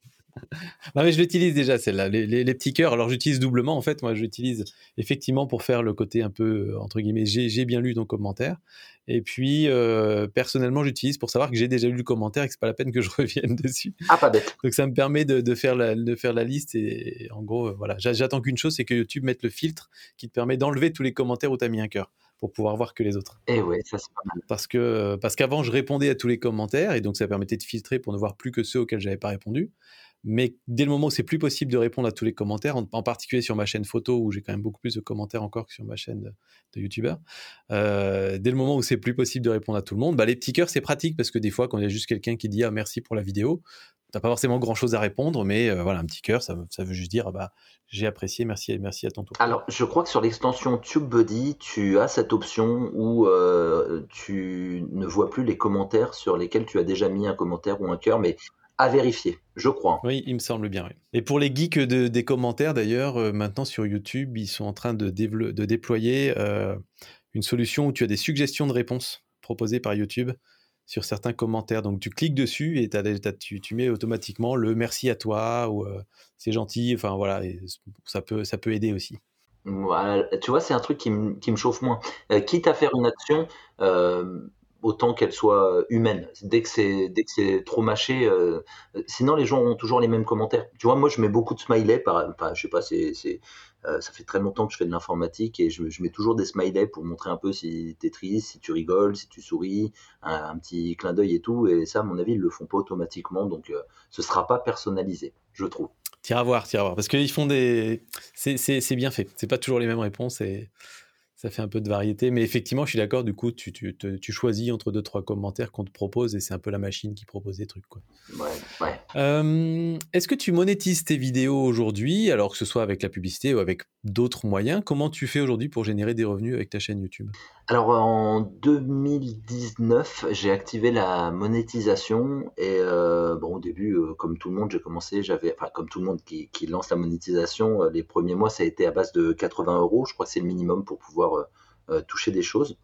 non, mais je l'utilise déjà, celle-là. Les, petits cœurs, alors j'utilise doublement, en fait. Moi, j'utilise effectivement pour faire le côté un peu, entre guillemets, j'ai bien lu ton commentaire. Et puis, euh, personnellement, j'utilise pour savoir que j'ai déjà lu le commentaire et que c'est pas la peine que je revienne dessus. Ah, pas bête. Donc, ça me permet de, faire, la, de faire la liste. Et, en gros, euh, voilà, j'attends qu'une chose, c'est que YouTube mette le filtre qui te permet d'enlever tous les commentaires où tu as mis un cœur pour pouvoir voir que les autres. Et eh ouais, ça c'est pas mal. Parce que parce qu'avant je répondais à tous les commentaires et donc ça permettait de filtrer pour ne voir plus que ceux auxquels j'avais pas répondu. Mais dès le moment où c'est plus possible de répondre à tous les commentaires, en, particulier sur ma chaîne photo où j'ai quand même beaucoup plus de commentaires encore que sur ma chaîne de, de euh, dès le moment où c'est plus possible de répondre à tout le monde, bah, les petits cœurs c'est pratique parce que des fois quand il y a juste quelqu'un qui dit ah merci pour la vidéo, t'as pas forcément grand chose à répondre, mais euh, voilà un petit cœur ça, veut juste dire ah bah j'ai apprécié, merci merci à ton tour. Alors je crois que sur l'extension TubeBuddy tu as cette option où euh, tu ne vois plus les commentaires sur lesquels tu as déjà mis un commentaire ou un cœur, mais à vérifier, je crois. Oui, il me semble bien. Et pour les geeks des commentaires, d'ailleurs, euh, maintenant sur YouTube, ils sont en train de, de déployer euh, une solution où tu as des suggestions de réponses proposées par YouTube sur certains commentaires. Donc tu cliques dessus et tu, mets automatiquement le merci à toi ou euh, c'est gentil. Enfin voilà, ça, peut, ça peut aider aussi. tu vois, c'est un truc qui, me chauffe moins. quitte à faire une action, autant qu'elle soit humaine. Dès que c'est dès que c'est trop mâché, euh, sinon les gens ont toujours les mêmes commentaires. Tu vois, moi je mets beaucoup de smileys. Par, je sais pas, c'est euh, ça fait très longtemps que je fais de l'informatique et je, mets toujours des smileys pour montrer un peu si tu es triste, si tu rigoles, si tu souris, un, petit clin d'œil et tout. Et ça, à mon avis, ils le font pas automatiquement, donc euh, ce sera pas personnalisé, je trouve. Tire à voir, tire à voir, parce qu'ils font des, c'est bien fait. C'est pas toujours les mêmes réponses ça fait un peu de variété. Mais effectivement, je suis d'accord. Du coup, tu, tu, tu, choisis entre deux, trois commentaires qu'on te propose et c'est un peu la machine qui propose des trucs. Quoi. Ouais, ouais. Euh, est-ce que tu monétises tes vidéos aujourd'hui, alors que ce soit avec la publicité ou avec d'autres moyens? Comment tu fais aujourd'hui pour générer des revenus avec ta chaîne YouTube? Alors, en 2019, j'ai activé la monétisation. Et euh, bon, au début, euh, comme tout le monde, j'ai commencé, j'avais, enfin, comme tout le monde qui, qui lance la monétisation, les premiers mois, ça a été à base de 80 euros. Je crois que c'est le minimum pour pouvoir euh, euh, toucher des choses.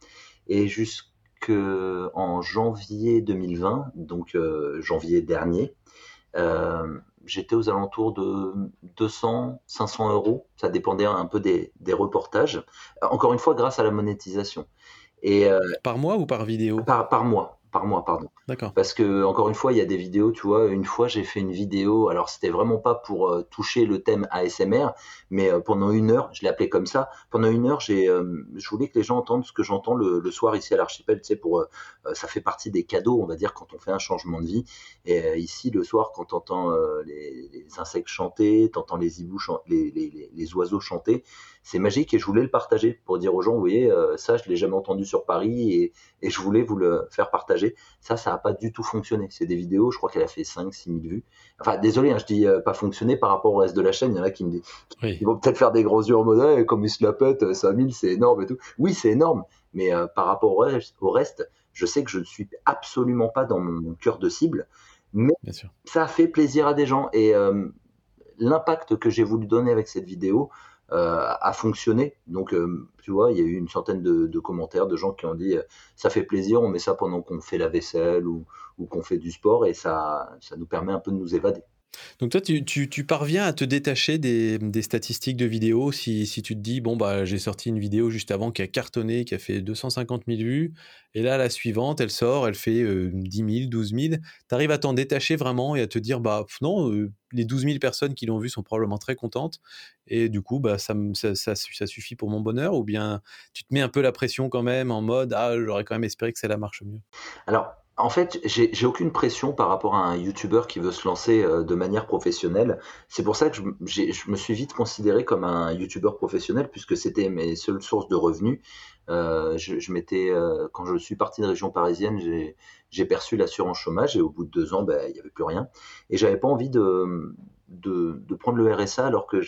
Et jusqu'en janvier 2020, donc euh, janvier dernier, j'étais aux alentours de 200, 500 euros. Ça dépendait un peu des, reportages. Encore une fois, grâce à la monétisation. Et, par mois ou par vidéo? Par, par mois par mois, pardon. Parce que encore une fois, il y a des vidéos, tu vois. Une fois, j'ai fait une vidéo. Alors, c'était vraiment pas pour euh, toucher le thème ASMR, mais euh, pendant une heure, je l'ai appelé comme ça. Pendant une heure, j'ai, euh, je voulais que les gens entendent ce que j'entends le, soir ici à l'archipel. Tu sais, pour ça fait partie des cadeaux, on va dire, quand on fait un changement de vie. Et ici, le soir, quand t'entends les, les, insectes chanter, t'entends les hiboux, les, les, les oiseaux chanter, c'est magique et je voulais le partager pour dire aux gens, vous voyez, ça, je l'ai jamais entendu sur Paris et, et, je voulais vous le faire partager. Ça, ça n'a pas du tout fonctionné. C'est des vidéos, je crois qu'elle a fait 5 6 000 vues. Enfin, désolé, hein, je dis euh, pas fonctionné par rapport au reste de la chaîne. Il y en a qui me disent, ils vont peut-être faire des gros yeux en mode, eh, comme ils se la pètent, 5000, c'est énorme et tout. Oui, c'est énorme, mais euh, par rapport au reste, au reste, je sais que je ne suis absolument pas dans mon cœur de cible. Mais ça a fait plaisir à des gens et l'impact que j'ai voulu donner avec cette vidéo, euh, a fonctionné. Donc, euh, tu vois, il y a eu une centaine de, commentaires de gens qui ont dit euh, ça fait plaisir, on met ça pendant qu'on fait la vaisselle ou, ou qu'on fait du sport et ça, ça nous permet un peu de nous évader. Donc toi, tu, parviens à te détacher des, statistiques de vidéos si, tu te dis, bon, bah, j'ai sorti une vidéo juste avant qui a cartonné, qui a fait 250 000 vues, et là, la suivante, elle sort, elle fait 10 000, 12 000. Tu arrives à t'en détacher vraiment et à te dire, bah non, euh, les 12 000 personnes qui l'ont vu sont probablement très contentes, et du coup, bah, ça, suffit pour mon bonheur, ou bien tu te mets un peu la pression quand même en mode, ah, j'aurais quand même espéré que la marche mieux? En fait, j'ai aucune pression par rapport à un YouTuber qui veut se lancer euh, de manière professionnelle. C'est pour ça que je, me suis vite considéré comme un YouTuber professionnel puisque c'était mes seules sources de revenus. Euh, je, m'étais, euh, quand je suis parti de région parisienne, j'ai perçu l'assurance chômage et au bout de deux ans, ben, il n'y avait plus rien. Et j'avais pas envie de, de, prendre le RSA alors que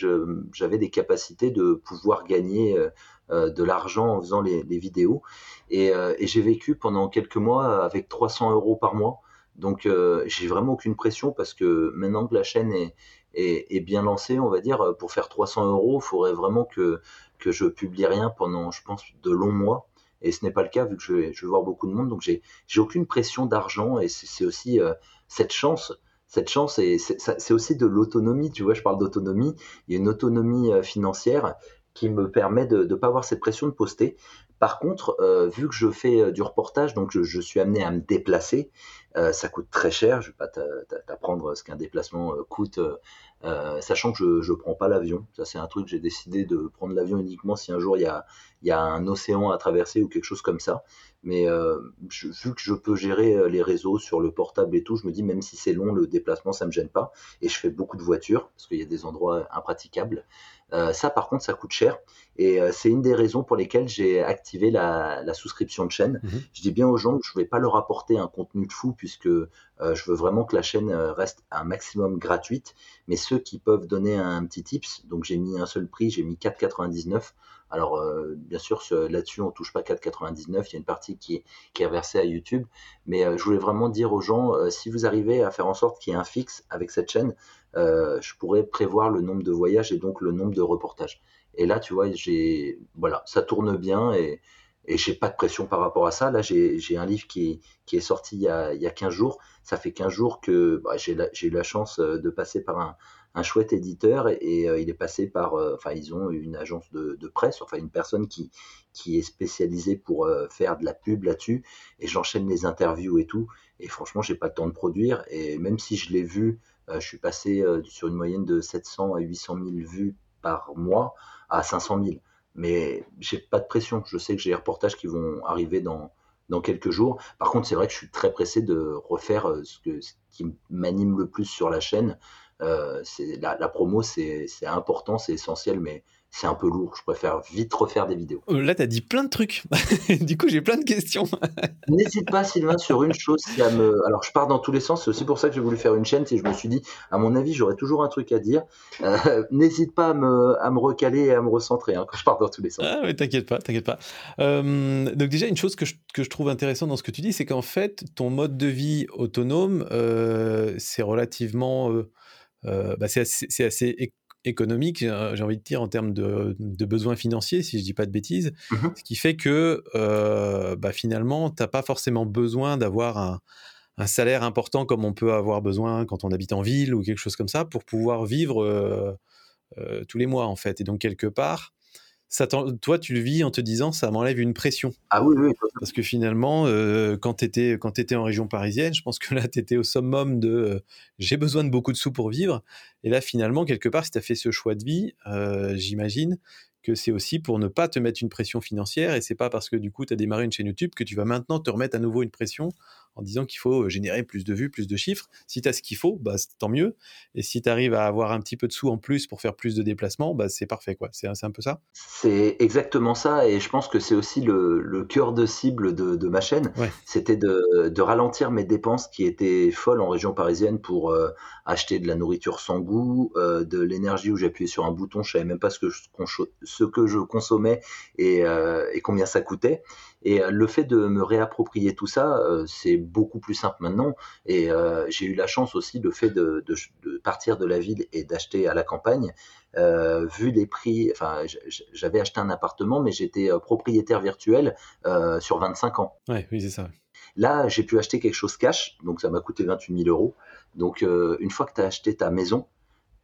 j'avais des capacités de pouvoir gagner euh, de l'argent en faisant les, vidéos. Euh, et, j'ai vécu pendant quelques mois avec 300 euros par mois. Donc euh, j'ai vraiment aucune pression parce que maintenant que la chaîne est, bien lancée, on va dire, pour faire 300 euros, il faudrait vraiment que, je publie rien pendant, je pense, de longs mois. Et ce n'est pas le cas vu que je vais voir beaucoup de monde. Donc j'ai aucune pression d'argent et c'est aussi cette chance cette chance, c'est aussi de l'autonomie. Tu vois, je parle d'autonomie. Il y a une autonomie financière qui me permet de ne pas avoir cette pression de poster. Par contre, euh, vu que je fais euh, du reportage, donc je, suis amené à me déplacer, euh, ça coûte très cher. Je ne vais pas t'apprendre ce qu'un déplacement coûte, sachant que je ne prends pas l'avion. Ça, c'est un truc, j'ai décidé de prendre l'avion uniquement si un jour il y a, y a, un océan à traverser ou quelque chose comme ça. Mais vu que je peux gérer les réseaux sur le portable et tout, je me dis même si c'est long, le déplacement, ça me gêne pas. Et je fais beaucoup de voitures parce qu'il y a des endroits impraticables. Euh, ça, par contre, ça coûte cher. Et euh, c'est une des raisons pour lesquelles j'ai activé la, souscription de chaîne. Mhm. Je dis bien aux gens que je ne vais pas leur apporter un contenu de fou puisque euh, je veux vraiment que la chaîne reste un maximum gratuite. Mais ceux qui peuvent donner un petit tips, donc j'ai mis un seul prix, j'ai mis 4,99. Alors, bien sûr, là-dessus, on touche pas 4,99. Il y a une partie qui est, qui est versée à YouTube. Mais je voulais vraiment dire aux gens, si vous arrivez à faire en sorte qu'il y ait un fixe avec cette chaîne, euh, je pourrais prévoir le nombre de voyages et donc le nombre de reportages. Et là, tu vois, j'ai, voilà, ça tourne bien et, et j'ai pas de pression par rapport à ça. Là, j'ai un livre qui, qui est sorti il y, a, il y a 15 jours. Ça fait 15 jours que bah, j'ai eu la chance de passer par un, un chouette éditeur et, il est passé par, enfin, ils ont une agence de, de, presse, enfin, une personne qui, qui est spécialisée pour faire de la pub là-dessus. Et j'enchaîne les interviews et tout. Et franchement, j'ai pas le temps de produire. Et même si je l'ai vu, je suis passé sur une moyenne de 700 à 800 000 vues par mois à 500 000 mais j'ai pas de pression. Je sais que j'ai des reportages qui vont arriver dans, dans quelques jours. Par contre, c'est vrai que je suis très pressé de refaire euh, ce, qui m'anime le plus sur la chaîne. Euh, la, la, promo, c'est important, c'est essentiel, mais c'est un peu lourd. Je préfère vite refaire des vidéos. Euh, là, tu as dit plein de trucs. du coup, j'ai plein de questions. N'hésite pas, Sylvain, sur une chose. Me... Alors, je pars dans tous les sens. C'est aussi pour ça que j'ai voulu faire une chaîne. Si je me suis dit, à mon avis, j'aurais toujours un truc à dire. Euh, n'hésite pas à me, à me, recaler et à me recentrer hein, quand je pars dans tous les sens. Ah, mais t'inquiète pas, t'inquiète pas. Euh, donc, déjà, une chose que je, que je, trouve intéressante dans ce que tu dis, c'est qu'en fait, ton mode de vie autonome, c'est relativement. Bah, c'est assez, assez économique, j'ai envie de dire, en termes de, besoins financiers, si je dis pas de bêtises, mmh ce qui fait que euh, bah, finalement, tu n'as pas forcément besoin d'avoir un, salaire important comme on peut avoir besoin quand on habite en ville ou quelque chose comme ça pour pouvoir vivre euh, euh, tous les mois, en fait. Et donc, quelque part, toi, tu le vis en te disant ça m'enlève une pression. Ah oui, oui. Parce que finalement, euh, quand tu étais, étais, en région parisienne, je pense que là, tu étais au summum de euh, j'ai besoin de beaucoup de sous pour vivre. Et là, finalement, quelque part, si tu as fait ce choix de vie, euh, j'imagine que c'est aussi pour ne pas te mettre une pression financière. Et c'est pas parce que du coup, tu as démarré une chaîne YouTube que tu vas maintenant te remettre à nouveau une pression en disant qu'il faut générer plus de vues, plus de chiffres. Si tu as ce qu'il faut, bah, tant mieux. Et si tu arrives à avoir un petit peu de sous en plus pour faire plus de déplacements, bah, c'est parfait. quoi. C'est un peu ça C'est exactement ça. Et je pense que c'est aussi le, cœur de cible de, ma chaîne. C'était de, ralentir mes dépenses qui étaient folles en région parisienne pour euh, acheter de la nourriture sans goût, euh, de l'énergie où j'appuyais sur un bouton, je savais même pas ce que je, ce que je consommais et, euh, et combien ça coûtait. Et euh, le fait de me réapproprier tout ça, euh, c'est beaucoup plus simple maintenant. Et euh, j'ai eu la chance aussi, le fait de, partir de la ville et d'acheter à la campagne, vu les prix, enfin, j'avais acheté un appartement, mais j'étais propriétaire virtuel sur 25 ans. Ouais, oui, c'est ça. Là, j'ai pu acheter quelque chose cash, donc ça m'a coûté 28 000 euros. Donc, une fois que tu as acheté ta maison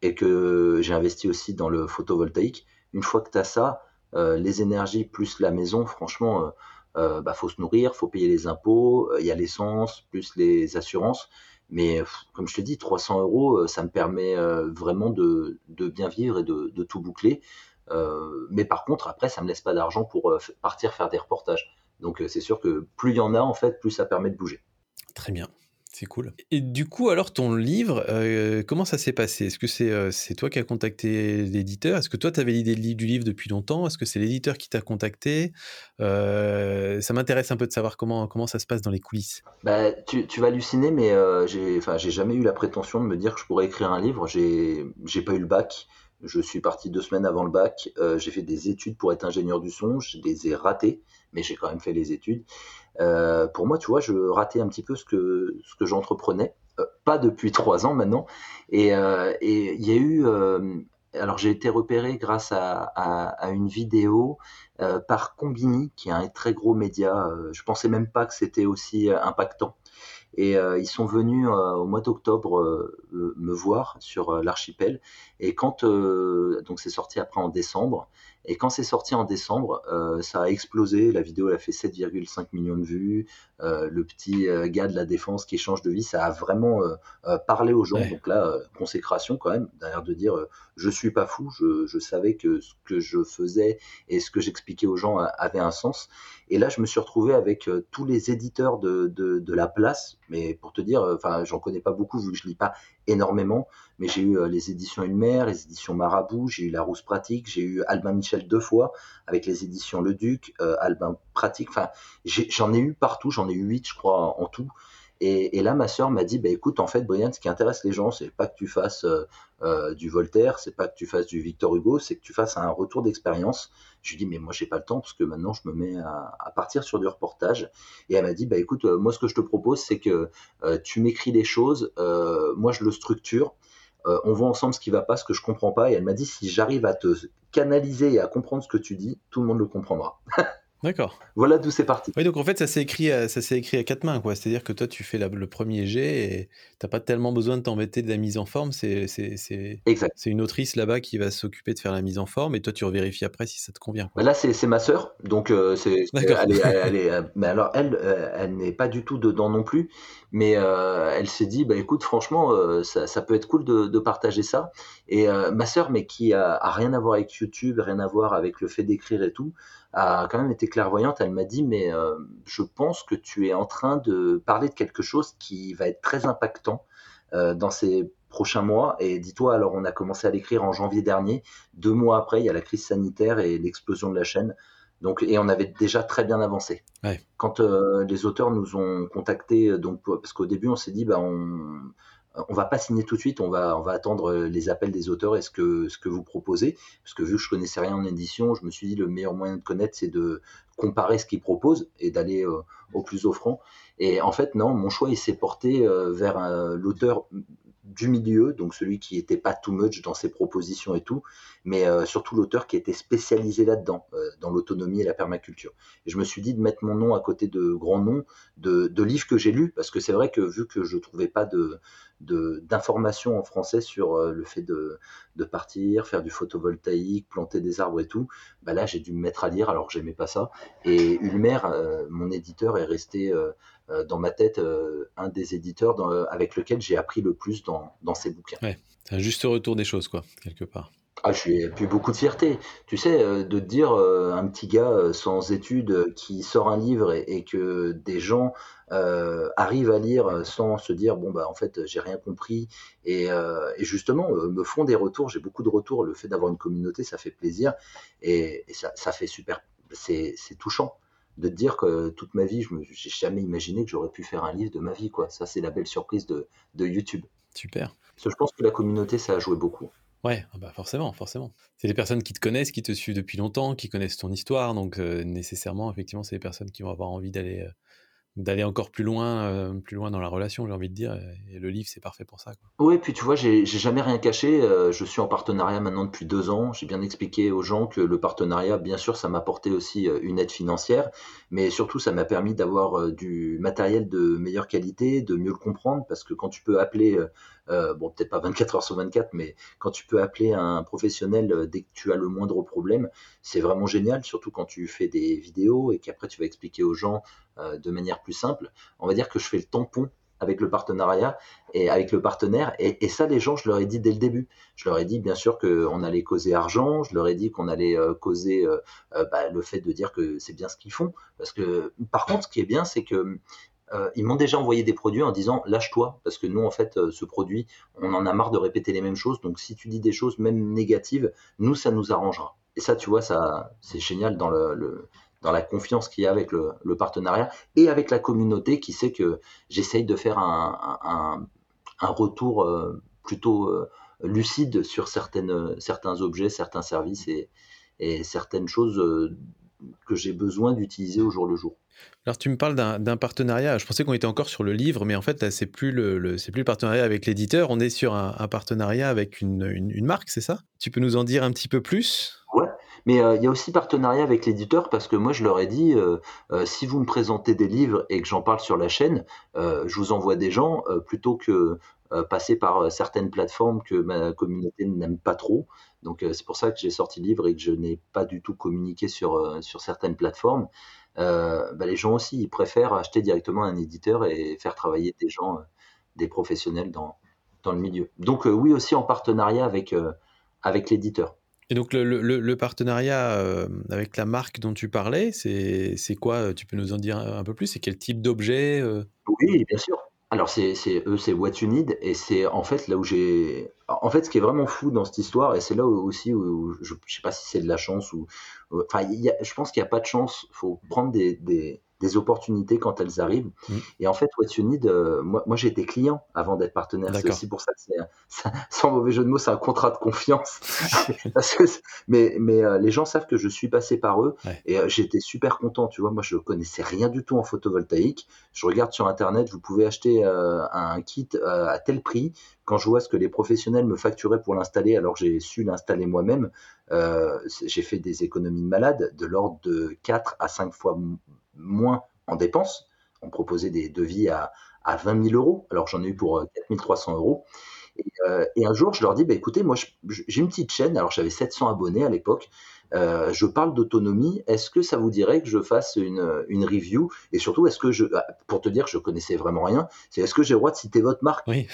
et que j'ai investi aussi dans le photovoltaïque, une fois que tu as ça, les énergies plus la maison, franchement, euh, bah, faut se nourrir, faut payer les impôts, euh, il y a l'essence, plus les assurances. Mais comme je te dis, 300 euros, euh, ça me permet vraiment de, bien vivre et de, tout boucler. mais par contre, après, ça me laisse pas d'argent pour partir faire des reportages. Donc c'est sûr que plus il y en a, en fait, plus ça permet de bouger. Très bien. C'est cool. Et du coup, alors, ton livre, euh, comment ça s'est passé? Est-ce que c'est euh, c'est toi qui as contacté l'éditeur? Est-ce que toi, tu avais l'idée du livre depuis longtemps? Est-ce que c'est l'éditeur qui t'a contacté? Euh, Ça m'intéresse un peu de savoir comment, comment ça se passe dans les coulisses. Bah, tu, tu vas halluciner, mais j'ai j'ai jamais eu la prétention de me dire que je pourrais écrire un livre. J'ai pas eu le bac. Je suis parti deux semaines avant le bac. j'ai fait des études pour être ingénieur du son. Je les ai ratées, mais j'ai quand même fait les études. Euh, pour moi, tu vois, je ratais un petit peu ce que, ce que j'entreprenais. Euh, pas depuis trois ans maintenant. Et euh, il y a eu. alors, j'ai été repéré grâce à, à, une vidéo par Combini, qui est un très gros média. je pensais même pas que c'était aussi impactant. Et ils sont venus au mois d'octobre me voir sur l'archipel. Et quand donc c'est sorti après en décembre, et quand c'est sorti en décembre, euh, ça a explosé. La vidéo elle a fait 7,5 millions de vues. Euh, le petit euh, gars de la défense qui change de vie, ça a vraiment parlé aux gens. Donc là, consécration quand même, derrière de dire je suis pas fou, je, savais que ce que je faisais et ce que j'expliquais aux gens avait un sens. Et là, je me suis retrouvé avec tous les éditeurs de, de, la place. Mais pour te dire, enfin, j'en connais pas beaucoup vu que je lis pas énormément mais j'ai eu euh, les éditions Ulmer, les éditions Marabout, j'ai eu La Rousse Pratique, j'ai eu Albin Michel deux fois avec les éditions Le Duc, euh, Albin Pratique, enfin j'en ai, eu partout, j'en ai eu huit je crois en tout. Et, là, ma sœur m'a dit, bah, écoute, en fait, Brian, ce qui intéresse les gens, c'est pas que tu fasses euh, du Voltaire, c'est pas que tu fasses du Victor Hugo, c'est que tu fasses un retour d'expérience. Je lui dis, mais moi, j'ai pas le temps parce que maintenant, je me mets à, partir sur du reportage. Et elle m'a dit, bah, écoute, moi, ce que je te propose, c'est que tu m'écris les choses, moi, je le structure. Euh, on voit ensemble ce qui va pas, ce que je comprends pas. Et elle m'a dit si j'arrive à te canaliser et à comprendre ce que tu dis, tout le monde le comprendra. D'accord. Voilà d'où c'est parti. Oui, donc en fait, ça s'est écrit, à, ça s'est écrit à quatre mains, quoi. C'est-à-dire que toi, tu fais le premier jet et t'as pas tellement besoin de t'embêter de la mise en forme. C'est, c'est, c'est, c'est une autrice là-bas qui va s'occuper de faire la mise en forme et toi, tu revérifies après si ça te convient. Bah là, c'est, ma sœur, donc euh, c'est, elle, elle, mais alors elle, euh, elle n'est pas du tout dedans non plus, mais euh, elle s'est dit, bah écoute, franchement, ça, ça, peut être cool de, de partager ça. Et ma sœur, mais qui a, a rien à voir avec YouTube, rien à voir avec le fait d'écrire et tout a quand même été clairvoyante. Elle m'a dit, mais euh, je pense que tu es en train de parler de quelque chose qui va être très impactant euh, dans ces prochains mois. Et dis-toi, alors on a commencé à l'écrire en janvier dernier. Deux mois après, il y a la crise sanitaire et l'explosion de la chaîne. Donc, et on avait déjà très bien avancé. Quand euh, les auteurs nous ont contactés, donc parce qu'au début on s'est dit, bah on on va pas signer tout de suite, on va, attendre euh, les appels des auteurs et ce que, ce que vous proposez. Parce que vu que je connaissais rien en édition, je me suis dit le meilleur moyen de connaître, c'est de comparer ce qu'ils proposent et d'aller euh, au plus offrant. Et en fait, non, mon choix, il s'est porté euh, vers l'auteur du milieu, donc celui qui n'était pas too much dans ses propositions et tout, mais euh, surtout l'auteur qui était spécialisé là-dedans, euh, dans l'autonomie et la permaculture. Et je me suis dit de mettre mon nom à côté de grands noms de, livres que j'ai lus, parce que c'est vrai que vu que je trouvais pas d'informations en français sur euh, le fait de, partir, faire du photovoltaïque, planter des arbres et tout, bah là j'ai dû me mettre à lire alors que j'aimais pas ça. Et Ulmer, mon éditeur, est resté dans ma tête euh, un des éditeurs avec lequel j'ai appris le plus dans, dans ces bouquins. Ouais, un juste retour des choses, quoi, quelque part. Ah, je suis plus beaucoup de fierté. Tu sais, euh, de te dire un petit gars sans études qui sort un livre et, que des gens arrivent à lire sans se dire bon bah en fait j'ai rien compris et, justement me font des retours. J'ai beaucoup de retours. Le fait d'avoir une communauté, ça fait plaisir et, ça, ça, fait super. C'est touchant de te dire que toute ma vie, je n'ai jamais imaginé que j'aurais pu faire un livre de ma vie. Quoi. Ça, c'est la belle surprise de, YouTube. Super. Parce que je pense que la communauté, ça a joué beaucoup. Ouais, ah bah forcément, forcément. C'est des personnes qui te connaissent, qui te suivent depuis longtemps, qui connaissent ton histoire, donc euh, nécessairement, effectivement, c'est des personnes qui vont avoir envie d'aller euh, d'aller encore plus loin, euh, plus loin dans la relation, j'ai envie de dire. Et le livre, c'est parfait pour ça. Oui, puis tu vois, j'ai jamais rien caché. Euh, je suis en partenariat maintenant depuis deux ans. J'ai bien expliqué aux gens que le partenariat, bien sûr, ça m'a apporté aussi euh, une aide financière, mais surtout, ça m'a permis d'avoir du matériel de meilleure qualité, de mieux le comprendre, parce que quand tu peux appeler euh, bon, peut-être pas 24 heures sur 24, mais quand tu peux appeler un professionnel euh, dès que tu as le moindre problème, c'est vraiment génial, surtout quand tu fais des vidéos et qu'après tu vas expliquer aux gens euh, de manière plus simple. On va dire que je fais le tampon avec le partenariat et avec le partenaire. Et, ça, les gens, je leur ai dit dès le début. Je leur ai dit, bien sûr, qu'on allait causer argent. Je leur ai dit qu'on allait causer bah, le fait de dire que c'est bien ce qu'ils font. Parce que, par contre, ce qui est bien, c'est que euh, ils m'ont déjà envoyé des produits en disant lâche-toi parce que nous en fait euh, ce produit on en a marre de répéter les mêmes choses donc si tu dis des choses même négatives nous ça nous arrangera et ça tu vois ça c'est génial dans le, dans la confiance qu'il y a avec le, partenariat et avec la communauté qui sait que j'essaye de faire un, un, retour euh, plutôt lucide sur certaines, certains objets, certains services et, et certaines choses que j'ai besoin d'utiliser au jour le jour. Alors tu me parles d'un partenariat. Je pensais qu'on était encore sur le livre, mais en fait c'est plus le, c'est plus le partenariat avec l'éditeur. On est sur un, partenariat avec une, une, marque, c'est ça? Tu peux nous en dire un petit peu plus? Ouais. Mais euh, il y a aussi partenariat avec l'éditeur parce que moi je leur ai dit euh, euh, si vous me présentez des livres et que j'en parle sur la chaîne, je vous envoie des gens plutôt que passer par certaines plateformes que ma communauté n'aime pas trop. Donc c'est pour ça que j'ai sorti le livre et que je n'ai pas du tout communiqué sur, sur certaines plateformes. Euh, bah, les gens aussi, ils préfèrent acheter directement un éditeur et faire travailler des gens, euh, des professionnels dans, dans le milieu. Donc euh, oui, aussi en partenariat avec, avec l'éditeur. Et donc le, le, partenariat avec la marque dont tu parlais, c'est quoi? Tu peux nous en dire un peu plus? C'est quel type d'objet Oui, bien sûr. Alors c'est eux, c'est What You Need, et c'est en fait là où j'ai, en fait ce qui est vraiment fou dans cette histoire, et c'est là aussi où, je, ne sais pas si c'est de la chance ou, enfin je pense qu'il n'y a pas de chance, faut prendre des, des opportunités quand elles arrivent. Mmh. Et en fait, What You Need, euh, moi, moi j'étais client avant d'être partenaire. C'est aussi pour ça que c'est, sans mauvais jeu de mots, c'est un contrat de confiance. mais mais euh, les gens savent que je suis passé par eux et euh, j'étais super content. Tu vois, moi, je connaissais rien du tout en photovoltaïque. Je regarde sur Internet, vous pouvez acheter un kit à tel prix. Quand je vois ce que les professionnels me facturaient pour l'installer, alors que j'ai su l'installer moi-même, j'ai fait des économies de malade de l'ordre de 4 à 5 fois moins en dépenses. On proposait des devis à, à 20 000 euros. Alors j'en ai eu pour 4 euh, 300 euros. Euh, et, un jour, je leur dis, bah, écoutez, moi, j'ai une petite chaîne. Alors j'avais 700 abonnés à l'époque. Euh, je parle d'autonomie. Est-ce que ça vous dirait que je fasse une, une review? Et surtout, est-ce que je, ah, pour te dire, je connaissais vraiment rien, c'est est-ce que j'ai le droit de citer votre marque? Oui,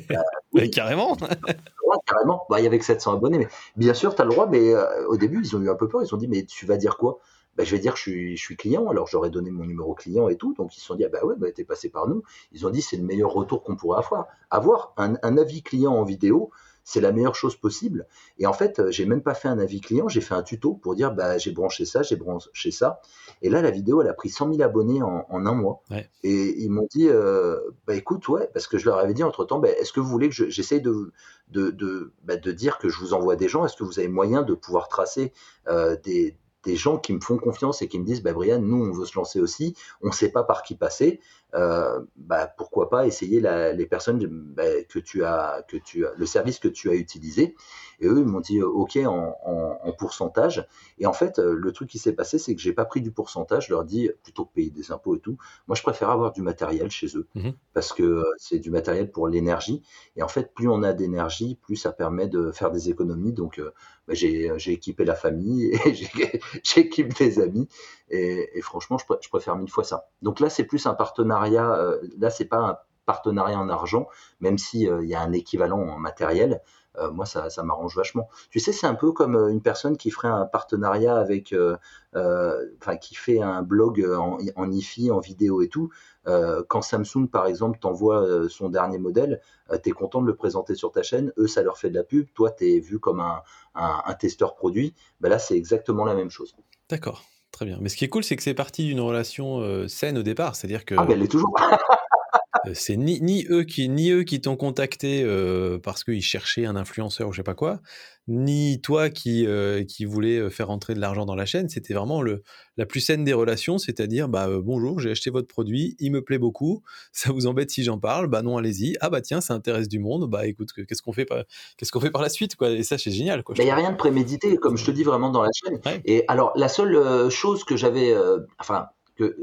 oui. carrément. carrément. Bah, il y avait que 700 abonnés, mais bien sûr, tu as le droit. Mais au début, ils ont eu un peu peur. Ils ont dit, mais tu vas dire quoi? Bah, je vais dire que je suis, je suis client. Alors j'aurais donné mon numéro client et tout. Donc ils se sont dit, ah bah ouais, bah, t'es passé par nous. Ils ont dit, c'est le meilleur retour qu'on pourrait avoir. Avoir un, un, avis client en vidéo, c'est la meilleure chose possible. Et en fait, j'ai même pas fait un avis client, j'ai fait un tuto pour dire, bah j'ai branché ça, j'ai branché ça. Et là, la vidéo, elle a pris 100 000 abonnés en, en un mois. Et ils m'ont dit, euh, bah écoute, ouais, parce que je leur avais dit entre temps, bah, est-ce que vous voulez que j'essaye de, de, de, bah, de, dire que je vous envoie des gens? Est-ce que vous avez moyen de pouvoir tracer euh, des des gens qui me font confiance et qui me disent bah, Brian, nous, on veut se lancer aussi, on ne sait pas par qui passer. Euh, bah, pourquoi pas essayer les personnes bah, que tu as, que tu as, le service que tu as utilisé. Et eux, ils m'ont dit OK en, pourcentage. Et en fait, le truc qui s'est passé, c'est que j'ai pas pris du pourcentage. Je leur dis plutôt que payer des impôts et tout. Moi, je préfère avoir du matériel chez eux mmh parce que c'est du matériel pour l'énergie. Et en fait, plus on a d'énergie, plus ça permet de faire des économies. Donc, bah, j'ai équipé la famille et j'équipe des amis. Et, franchement, je, préfère mille fois ça. Donc là, c'est plus un partenariat. Euh, là, c'est pas un partenariat en argent, même s'il euh, y a un équivalent en matériel. Euh, moi, ça, m'arrange vachement. Tu sais, c'est un peu comme une personne qui ferait un partenariat avec, enfin, qui fait un blog en, en IFI, en vidéo et tout. quand Samsung, par exemple, t'envoie son dernier modèle, tu es content de le présenter sur ta chaîne. Eux, ça leur fait de la pub. Toi, tu es vu comme un, un, testeur produit. Ben là, c'est exactement la même chose. D'accord. Très bien. Mais ce qui est cool, c'est que c'est parti d'une relation euh, saine au départ. C'est-à-dire que. Ah, elle est toujours. Euh, c'est ni, ni, eux qui, ni eux qui t'ont contacté euh, parce qu'ils cherchaient un influenceur ou je sais pas quoi, ni toi qui, euh, qui voulais faire entrer de l'argent dans la chaîne. C'était vraiment le, la plus saine des relations, c'est-à-dire bah, bonjour, j'ai acheté votre produit, il me plaît beaucoup, ça vous embête si j'en parle Bah non, allez-y. Ah bah tiens, ça intéresse du monde. Bah écoute, qu'est-ce qu'on fait, par, qu'est-ce qu'on fait par la suite quoi? Et ça, c'est génial. Il n'y a rien de prémédité, comme je te dis vraiment dans la chaîne. Et alors, la seule chose que j'avais, enfin,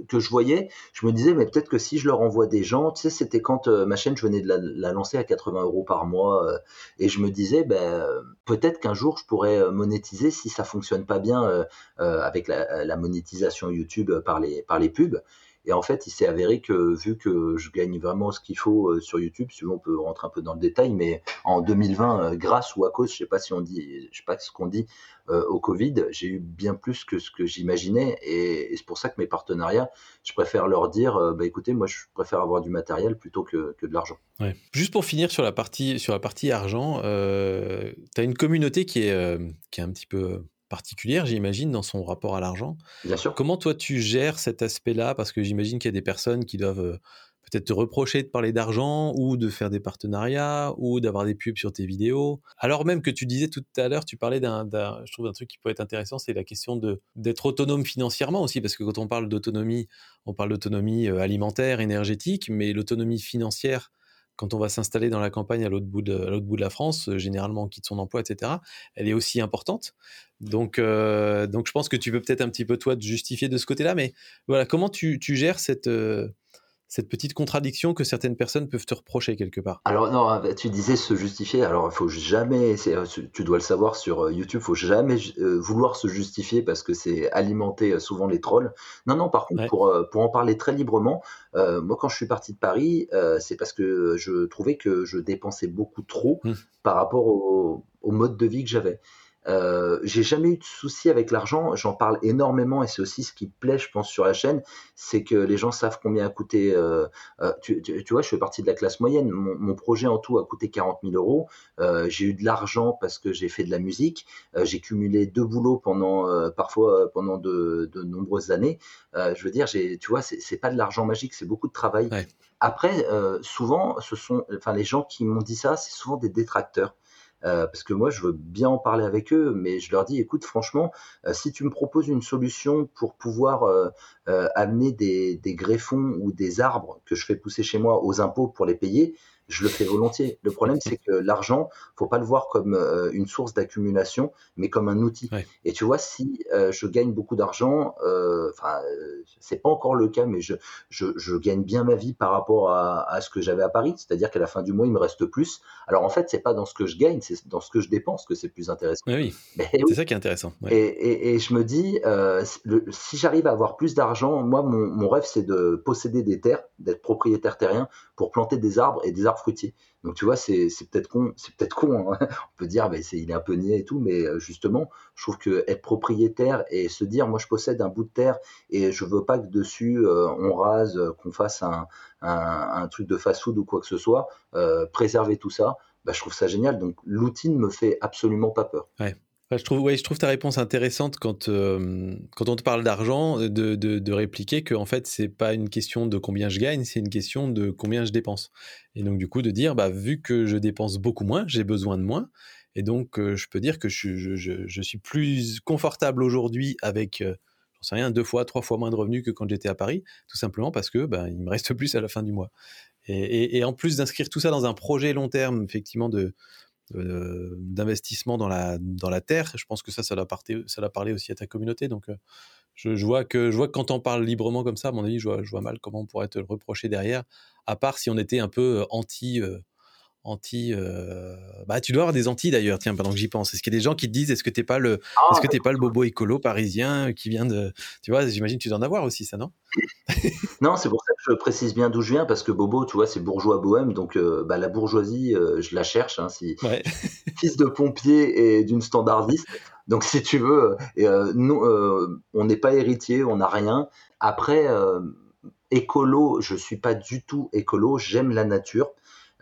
que, je voyais, je me disais, mais peut-être que si je leur envoie des gens, tu sais, c'était quand euh, ma chaîne, je venais de la, lancer à 80 euros par mois, euh, et je me disais, ben, peut-être qu'un jour, je pourrais euh, monétiser si ça fonctionne pas bien avec la, monétisation YouTube par les pubs. Et en fait, il s'est avéré que vu que je gagne vraiment ce qu'il faut euh, sur YouTube, si on peut rentrer un peu dans le détail, mais en 2020, euh, grâce ou à cause, je sais pas si on dit, je sais pas ce qu'on dit euh, au Covid, j'ai eu bien plus que ce que j'imaginais, et, c'est pour ça que mes partenariats, je préfère leur dire, bah écoutez, moi je préfère avoir du matériel plutôt que, que de l'argent. Ouais. Juste pour finir sur la partie sur la partie argent, tu as une communauté qui est qui est un petit peu particulière, j'imagine, dans son rapport à l'argent. Bien sûr. Comment toi tu gères cet aspect-là? Parce que j'imagine qu'il y a des personnes qui doivent euh, peut-être te reprocher de parler d'argent ou de faire des partenariats ou d'avoir des pubs sur tes vidéos. Alors même que tu disais tout à l'heure, tu parlais d'un, je trouve un truc qui peut être intéressant, c'est la question de d'être autonome financièrement aussi, parce que quand on parle d'autonomie, on parle d'autonomie euh, alimentaire, énergétique, mais l'autonomie financière quand on va s'installer dans la campagne à l'autre bout de, bout de la France, euh, généralement on quitte son emploi, etc., elle est aussi importante. Donc, euh, donc je pense que tu peux peut-être un petit peu toi te justifier de ce côté-là, mais voilà, comment tu, tu gères cette, euh, cette petite contradiction que certaines personnes peuvent te reprocher quelque part. Alors non, bah, tu disais se justifier. Alors il faut jamais, euh, tu dois le savoir sur euh, YouTube, il faut jamais euh, vouloir se justifier parce que c'est alimenter souvent les trolls. Non, non. Par contre, pour pour en parler très librement, moi quand je suis parti de Paris, c'est parce que je trouvais que je dépensais beaucoup trop mmh. par rapport au, au mode de vie que j'avais. Euh, j'ai jamais eu de souci avec l'argent. J'en parle énormément et c'est aussi ce qui plaît, je pense, sur la chaîne, c'est que les gens savent combien a coûté. Euh, euh, tu, vois, je fais partie de la classe moyenne. Mon, projet en tout a coûté 40 000 euros. j'ai eu de l'argent parce que j'ai fait de la musique. j'ai cumulé deux boulots pendant parfois pendant de, nombreuses années. je veux dire, j'ai, tu vois, c'est pas de l'argent magique, c'est beaucoup de travail. Après, souvent, ce sont, enfin, les gens qui m'ont dit ça, c'est souvent des détracteurs. Euh, parce que moi, je veux bien en parler avec eux, mais je leur dis, écoute, franchement, euh, si tu me proposes une solution pour pouvoir euh, amener des, des, greffons ou des arbres que je fais pousser chez moi aux impôts pour les payer, je le fais volontiers. Le problème, c'est que l'argent, faut pas le voir comme euh, une source d'accumulation, mais comme un outil. Et tu vois, si euh, je gagne beaucoup d'argent, euh, enfin, euh, c'est pas encore le cas, mais je, je, je, gagne bien ma vie par rapport à, à ce que j'avais à Paris. C'est-à-dire qu'à la fin du mois, il me reste plus. Alors en fait, c'est pas dans ce que je gagne, c'est dans ce que je dépense que c'est plus intéressant. Oui, c'est ça qui est intéressant. Et, et, et, je me dis, le, si j'arrive à avoir plus d'argent, moi, mon, mon rêve, c'est de posséder des terres, d'être propriétaire terrien pour planter des arbres et des arbres Donc tu vois, c'est peut-être con, c'est peut-être con. Hein. On peut dire, mais il est un peu niais et tout, mais euh, justement, je trouve que être propriétaire et se dire, moi je possède un bout de terre et je veux pas que dessus euh, on rase, euh, qu'on fasse un, truc de fast-food ou quoi que ce soit, préserver tout ça. Bah, je trouve ça génial. Donc l'outil ne me fait absolument pas peur. Je, trouve, ouais, je trouve ta réponse intéressante quand, euh, quand on te parle d'argent, de, de, de, répliquer que en fait, c'est pas une question de combien je gagne, c'est une question de combien je dépense. Et donc, du coup, de dire, bah, vu que je dépense beaucoup moins, j'ai besoin de moins. Et donc, euh, je peux dire que je, suis plus confortable aujourd'hui avec, euh, j'en sais rien, deux fois, trois fois moins de revenus que quand j'étais à Paris, tout simplement parce que bah, il me reste plus à la fin du mois. Et, en plus d'inscrire tout ça dans un projet long terme, effectivement, de, euh, d'investissement dans la, dans la terre. Je pense que ça, ça l'a parlé, parlé aussi à ta communauté. Donc, euh, je, vois que, je vois que quand on parle librement comme ça, à mon avis, je vois, mal comment on pourrait te le reprocher derrière, à part si on était un peu euh, anti. Euh... Bah, tu dois avoir des anti d'ailleurs. Tiens, pendant que j'y pense, est-ce qu'il y a des gens qui te disent, est-ce que t'es pas le, ah, est-ce que t'es pas le bobo écolo parisien qui vient de, tu vois, j'imagine que tu dois en avoir aussi, ça, non? Non, c'est pour ça que je précise bien d'où je viens parce que bobo, tu vois, c'est bourgeois bohème, donc euh, bah, la bourgeoisie, euh, je la cherche. Hein, si fils de pompier et d'une standardiste. Donc, si tu veux, euh, nous, on n'est pas héritier, on n'a rien. Après, écolo, je suis pas du tout écolo. J'aime la nature.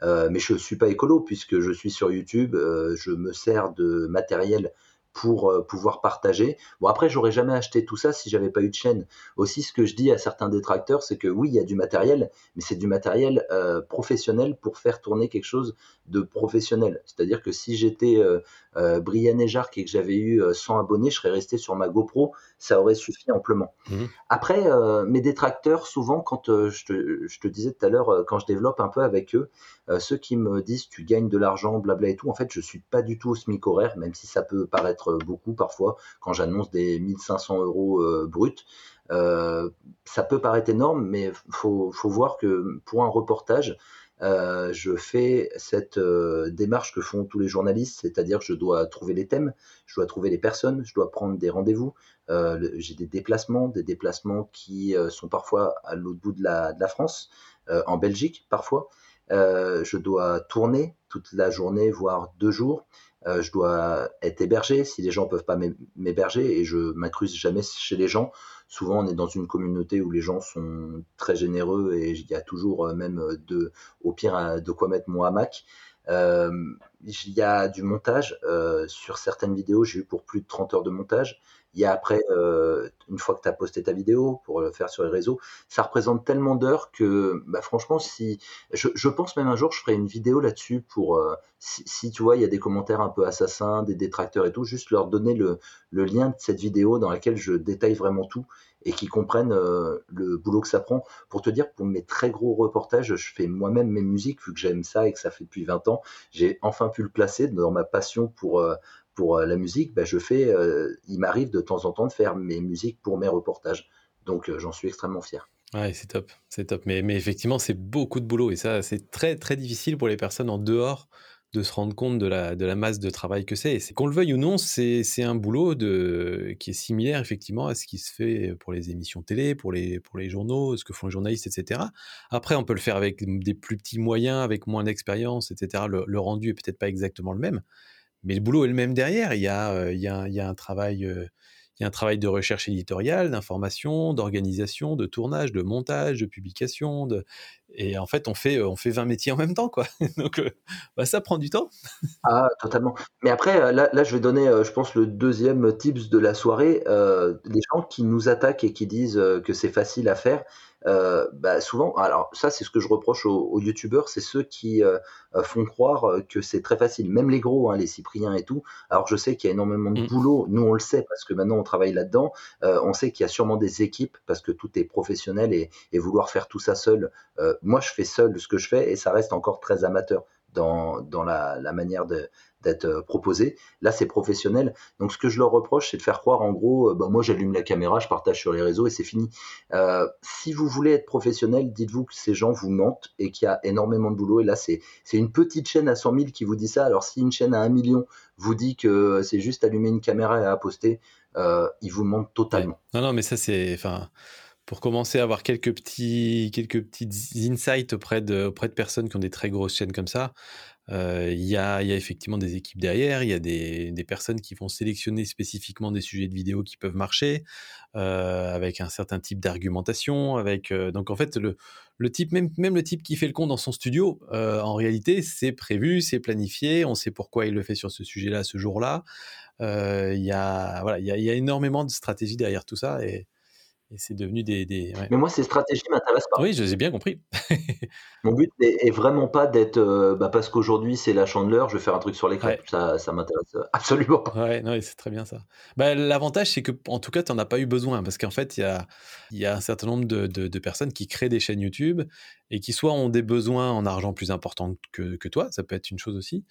Euh, mais je ne suis pas écolo puisque je suis sur YouTube, euh, je me sers de matériel pour euh, pouvoir partager. Bon après j'aurais jamais acheté tout ça si j'avais pas eu de chaîne. Aussi ce que je dis à certains détracteurs c'est que oui il y a du matériel mais c'est du matériel professionnel pour faire tourner quelque chose de professionnel. C'est-à-dire que si j'étais euh, Brian et que j'avais eu 100 abonnés je serais resté sur ma GoPro ça aurait suffi amplement. Mmh. Après mes détracteurs souvent quand je te, je, te, disais tout à l'heure quand je développe un peu avec eux euh, ceux qui me disent tu gagnes de l'argent, blabla et tout, en fait, je suis pas du tout au SMIC horaire, même si ça peut paraître beaucoup parfois quand j'annonce des 1500 euros euh, bruts. Euh, ça peut paraître énorme, mais faut, faut voir que pour un reportage, euh, je fais cette démarche que font tous les journalistes, c'est-à-dire que je dois trouver les thèmes, je dois trouver les personnes, je dois prendre des rendez-vous. J'ai des déplacements, des déplacements qui sont parfois à l'autre bout de la, de la France, en Belgique parfois. Je dois tourner toute la journée, voire deux jours. Euh, je dois être hébergé si les gens peuvent pas m'héberger et je m'incruse jamais chez les gens. Souvent, on est dans une communauté où les gens sont très généreux et il y a toujours euh, même de, au pire, de quoi mettre mon hamac. Euh, il y a du montage. Euh, sur certaines vidéos, j'ai eu pour plus de 30 heures de montage. Il y a après, euh, une fois que tu as posté ta vidéo pour le faire sur les réseaux, ça représente tellement d'heures que, bah, franchement, si je, pense même un jour, je ferai une vidéo là-dessus pour, euh, si, tu vois, il y a des commentaires un peu assassins, des détracteurs et tout, juste leur donner le, lien de cette vidéo dans laquelle je détaille vraiment tout et qui comprennent euh, le boulot que ça prend. Pour te dire, pour mes très gros reportages, je fais moi-même mes musiques, vu que j'aime ça et que ça fait depuis 20 ans. J'ai enfin pu le placer dans ma passion pour, pour euh, la musique. Ben, je fais, il m'arrive de temps en temps de faire mes musiques pour mes reportages. Donc j'en suis extrêmement fier. Ouais, c'est top, c'est top. Mais, effectivement, c'est beaucoup de boulot et ça, c'est très très difficile pour les personnes en dehors de se rendre compte de la, de la masse de travail que c'est. Qu'on le veuille ou non, c'est un boulot de, qui est similaire effectivement à ce qui se fait pour les émissions télé, pour les, pour les journaux, ce que font les journalistes, etc. Après, on peut le faire avec des plus petits moyens, avec moins d'expérience, etc. Le, rendu est peut-être pas exactement le même. Mais le boulot est le même derrière. Il y a, a un travail il y a un travail de recherche éditoriale, d'information, d'organisation, de tournage, de montage, de publication. Et en fait, on fait, on fait 20 métiers en même temps. Quoi. Donc, euh, bah, ça prend du temps. ah, totalement. Mais après, euh, là, je vais donner, euh, je pense, le deuxième tips de la soirée. Euh, les gens qui nous attaquent et qui disent que c'est facile à faire, euh, bah souvent, alors ça c'est ce que je reproche aux, youtubeurs, c'est ceux qui euh, euh, font croire que c'est très facile, même les gros, hein, les Cypriens et tout. Alors je sais qu'il y a énormément de mmh. boulot, nous on le sait parce que maintenant on travaille là-dedans, on sait qu'il y a sûrement des équipes parce que tout est professionnel et, et vouloir faire tout ça seul, moi je fais seul ce que je fais et ça reste encore très amateur dans, dans la, la manière de, euh, proposé. Là, c'est professionnel. Donc, ce que je leur reproche, c'est de faire croire, en gros, euh, bah, moi, j'allume la caméra, je partage sur les réseaux et c'est fini. Euh, si vous voulez être professionnel, dites-vous que ces gens vous mentent et qu'il y a énormément de boulot. Et là, c'est une petite chaîne à 100 000 qui vous dit ça. Alors, si une chaîne à 1 million vous dit que c'est juste allumer une caméra et à poster, ils vous mentent totalement. Non, non, mais ça, c'est. Enfin pour commencer à avoir quelques petits quelques petites insights auprès de auprès de personnes qui ont des très grosses chaînes comme ça il y, a, effectivement des équipes derrière, il y a des, personnes qui vont sélectionner spécifiquement des sujets de vidéo qui peuvent marcher, avec un certain type d'argumentation, donc en fait même, le type qui fait le compte dans son studio, en réalité c'est prévu, c'est planifié, on sait pourquoi il le fait sur ce sujet-là ce jour-là. Il y a énormément de stratégies derrière tout ça et c'est devenu des. des Mais moi, ces stratégies m'intéressent pas. Oui, je les ai bien compris. Mon but est, vraiment pas d'être. Euh, bah, parce qu'aujourd'hui, c'est la chandeleur, je vais faire un truc sur l'écran. Ça, ça m'intéresse absolument pas. Ouais, non, c'est très bien ça. Bah, L'avantage, c'est que, en tout cas, tu n'en as pas eu besoin. Parce qu'en fait, il y a, y a un certain nombre de, de, personnes qui créent des chaînes YouTube et qui soit ont des besoins en argent plus importants que, que toi, ça peut être une chose aussi,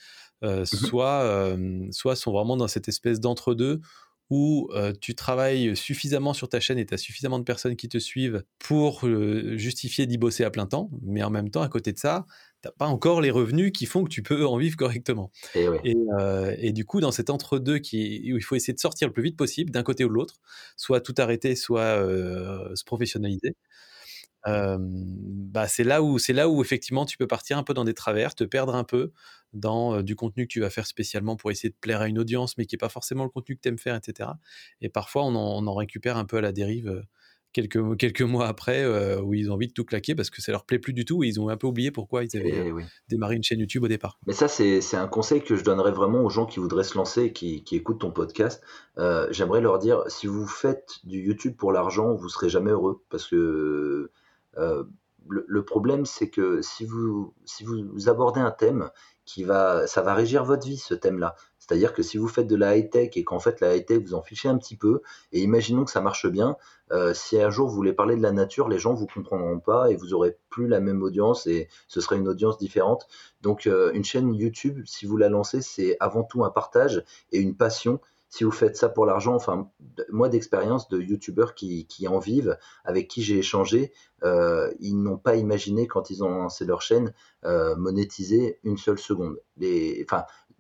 euh, mmh soit, euh, soit sont vraiment dans cette espèce d'entre-deux où tu travailles suffisamment sur ta chaîne et tu as suffisamment de personnes qui te suivent pour justifier d'y bosser à plein temps, mais en même temps, à côté de ça, tu n'as pas encore les revenus qui font que tu peux en vivre correctement. Et, et, du coup, dans cet entre-deux qui, où il faut essayer de sortir le plus vite possible, d'un côté ou de l'autre, soit tout arrêter, soit se professionnaliser, bah c'est là où c'est là où effectivement tu peux partir un peu dans des travers, te perdre un peu dans du contenu que tu vas faire spécialement pour essayer de plaire à une audience, mais qui est pas forcément le contenu que tu aimes faire, etc. Et parfois on en, récupère un peu à la dérive quelques quelques mois après où ils ont envie de tout claquer parce que ça leur plaît plus du tout et ils ont un peu oublié pourquoi ils avaient démarré une chaîne YouTube au départ. Mais ça c'est un conseil que je donnerais vraiment aux gens qui voudraient se lancer, qui, qui écoutent ton podcast. J'aimerais leur dire si vous faites du YouTube pour l'argent, vous serez jamais heureux parce que euh, le, problème, c'est que si vous, abordez un thème qui va, ça va régir votre vie, ce thème-là. C'est-à-dire que si vous faites de la high-tech et qu'en fait la high-tech vous en fichez un petit peu, et imaginons que ça marche bien, euh, si un jour vous voulez parler de la nature, les gens vous comprendront pas et vous aurez plus la même audience et ce sera une audience différente. Donc euh, une chaîne YouTube, si vous la lancez, c'est avant tout un partage et une passion si vous faites ça pour l'argent, enfin, moi d'expérience de youtubeurs qui, en vivent, avec qui j'ai échangé, euh, ils n'ont pas imaginé quand ils ont lancé leur chaîne euh, monétiser une seule seconde.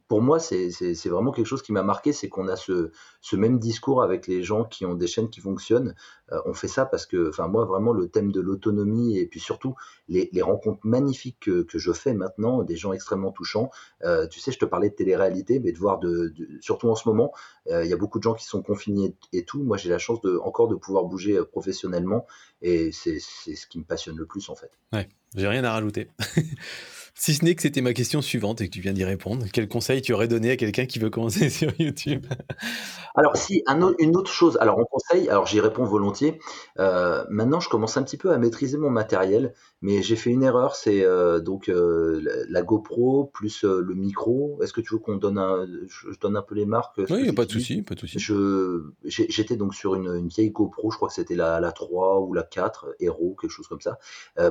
Pour moi, c'est vraiment quelque chose qui m'a marqué, c'est qu'on a ce, même discours avec les gens qui ont des chaînes qui fonctionnent. Euh, on fait ça parce que, enfin, moi, vraiment, le thème de l'autonomie et puis surtout les, rencontres magnifiques que, que, je fais maintenant, des gens extrêmement touchants. Euh, tu sais, je te parlais de télé-réalité, mais de voir, de, surtout en ce moment, euh, il y a beaucoup de gens qui sont confinés et, tout. Moi, j'ai la chance de, encore de pouvoir bouger professionnellement et c'est ce qui me passionne le plus, en fait. Ouais, j'ai rien à rajouter. Si ce n'est que c'était ma question suivante et que tu viens d'y répondre. Quel conseil tu aurais donné à quelqu'un qui veut commencer sur YouTube? Alors, si, une autre chose. Alors, on conseille, alors j'y réponds volontiers. Euh, maintenant, je commence un petit peu à maîtriser mon matériel, mais j'ai fait une erreur. C'est euh, donc euh, la GoPro plus le micro. Est-ce que tu veux qu'on donne un. Je, donne un peu les marques Oui, il a pas de souci. Pas de souci. J'étais donc sur une, vieille GoPro, je crois que c'était la, la 3 ou la 4, Hero, quelque chose comme ça.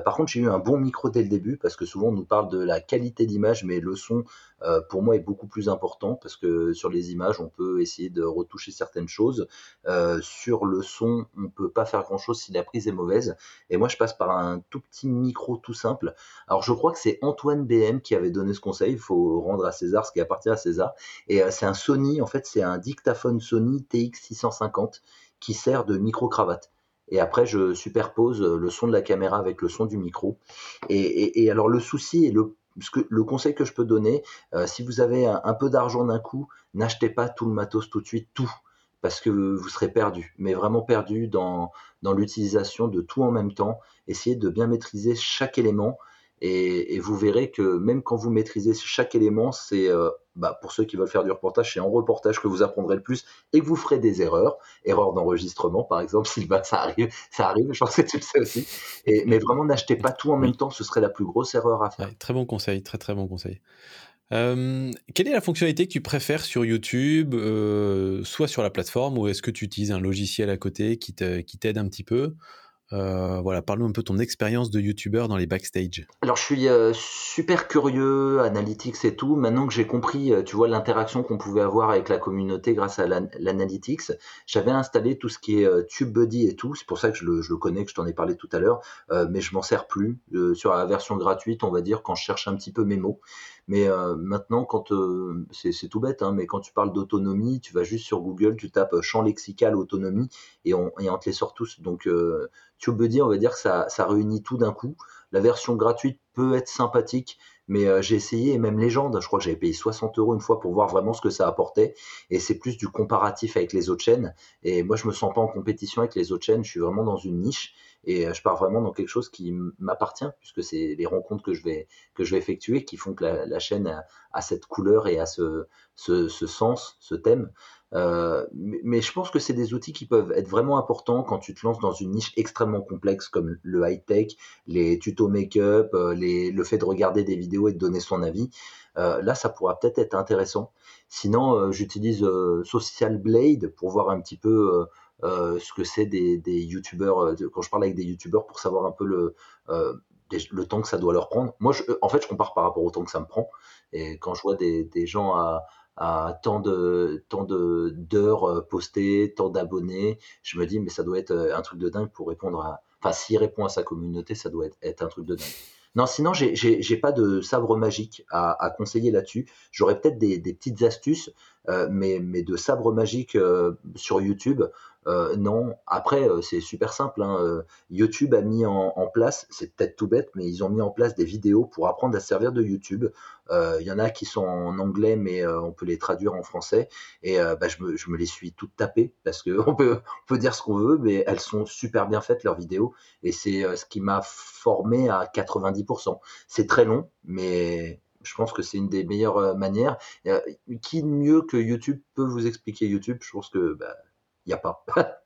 par contre, j'ai eu un bon micro dès le début parce que souvent on nous parle de la qualité d'image, mais le son, euh, pour moi, est beaucoup plus important parce que sur les images, on peut essayer de retoucher certaines choses. Euh, sur le son, on peut pas faire grand-chose si la prise est mauvaise. Et moi, je passe par un tout petit micro tout simple. Alors, je crois que c'est Antoine BM qui avait donné ce conseil. Il faut rendre à César ce qui appartient à César. Et euh, c'est un Sony, en fait, c'est un dictaphone Sony TX650 qui sert de micro-cravate et après je superpose le son de la caméra avec le son du micro. Et, alors le souci et le ce que, le conseil que je peux donner, si vous avez un, peu d'argent d'un coup, n'achetez pas tout le matos tout de suite, tout, parce que vous serez perdu, mais vraiment perdu dans, dans l'utilisation de tout en même temps. Essayez de bien maîtriser chaque élément. Et, vous verrez que même quand vous maîtrisez chaque élément, c'est euh, bah, pour ceux qui veulent faire du reportage, c'est en reportage que vous apprendrez le plus et que vous ferez des erreurs, erreurs d'enregistrement par exemple, Sylvain, ça arrive, ça arrive, je pense que tu le sais aussi. Mais vraiment, n'achetez pas tout en même temps, ce serait la plus grosse erreur à faire. très bon conseil, très très bon conseil. Euh, quelle est la fonctionnalité que tu préfères sur YouTube, euh, soit sur la plateforme, ou est-ce que tu utilises un logiciel à côté qui t'aide un petit peu? Euh, voilà, parle-nous un peu ton expérience de YouTuber dans les backstage. Alors, je suis euh, super curieux, analytics et tout. Maintenant que j'ai compris, euh, tu vois, l'interaction qu'on pouvait avoir avec la communauté grâce à l'analytics, j'avais installé tout ce qui est TubeBuddy et tout. C'est pour ça que je le, connais, que je t'en ai parlé tout à l'heure. mais je m'en sers plus. sur la version gratuite, on va dire, quand je cherche un petit peu mes mots. Mais maintenant, quand c'est tout bête, hein, mais quand tu parles d'autonomie, tu vas juste sur Google, tu tapes champ lexical autonomie et on, te les sort tous. Donc TubeBuddy, on va dire que ça, réunit tout d'un coup. La version gratuite peut être sympathique, mais euh, j'ai essayé, et même Légende, je crois que j'avais payé 60 euros une fois pour voir vraiment ce que ça apportait, et c'est plus du comparatif avec les autres chaînes, et moi je me sens pas en compétition avec les autres chaînes, je suis vraiment dans une niche, et euh, je pars vraiment dans quelque chose qui m'appartient, puisque c'est les rencontres que je vais, que je vais effectuer qui font que la, chaîne a, cette couleur et a ce, ce, sens, ce thème. Euh, mais, je pense que c'est des outils qui peuvent être vraiment importants quand tu te lances dans une niche extrêmement complexe comme le high-tech, les tutos make-up, euh, le fait de regarder des vidéos et de donner son avis. Là, ça pourra peut-être être intéressant. Sinon, j'utilise Social Blade pour voir un petit peu ce que c'est des, des youtubeurs, quand je parle avec des youtubeurs pour savoir un peu le, le temps que ça doit leur prendre. Moi, en fait, je compare par rapport au temps que ça me prend. Et quand je vois des, des gens à, à tant de tant de d'heures euh, postées, tant d'abonnés. Je me dis mais ça doit être euh, un truc de dingue pour répondre à. Enfin, s'il répond à sa communauté, ça doit être, être un truc de dingue. Non, sinon j'ai pas de sabre magique à, à conseiller là-dessus. J'aurais peut-être des, des, petites astuces, euh, mais, mais de sabre magique euh, sur YouTube, euh, non. Après, euh, c'est super simple. Hein. Euh, YouTube a mis en, place, c'est peut-être tout bête, mais ils ont mis en place des vidéos pour apprendre à servir de YouTube. Il y en a qui sont en anglais, mais on peut les traduire en français. Et bah, je, me, je, me, les suis toutes tapées parce qu'on peut, on peut dire ce qu'on veut, mais elles sont super bien faites, leurs vidéos. Et c'est ce qui m'a formé à 90%. C'est très long, mais je pense que c'est une des meilleures manières. qui mieux que YouTube peut vous expliquer YouTube? Je pense que bah, il n'y a pas.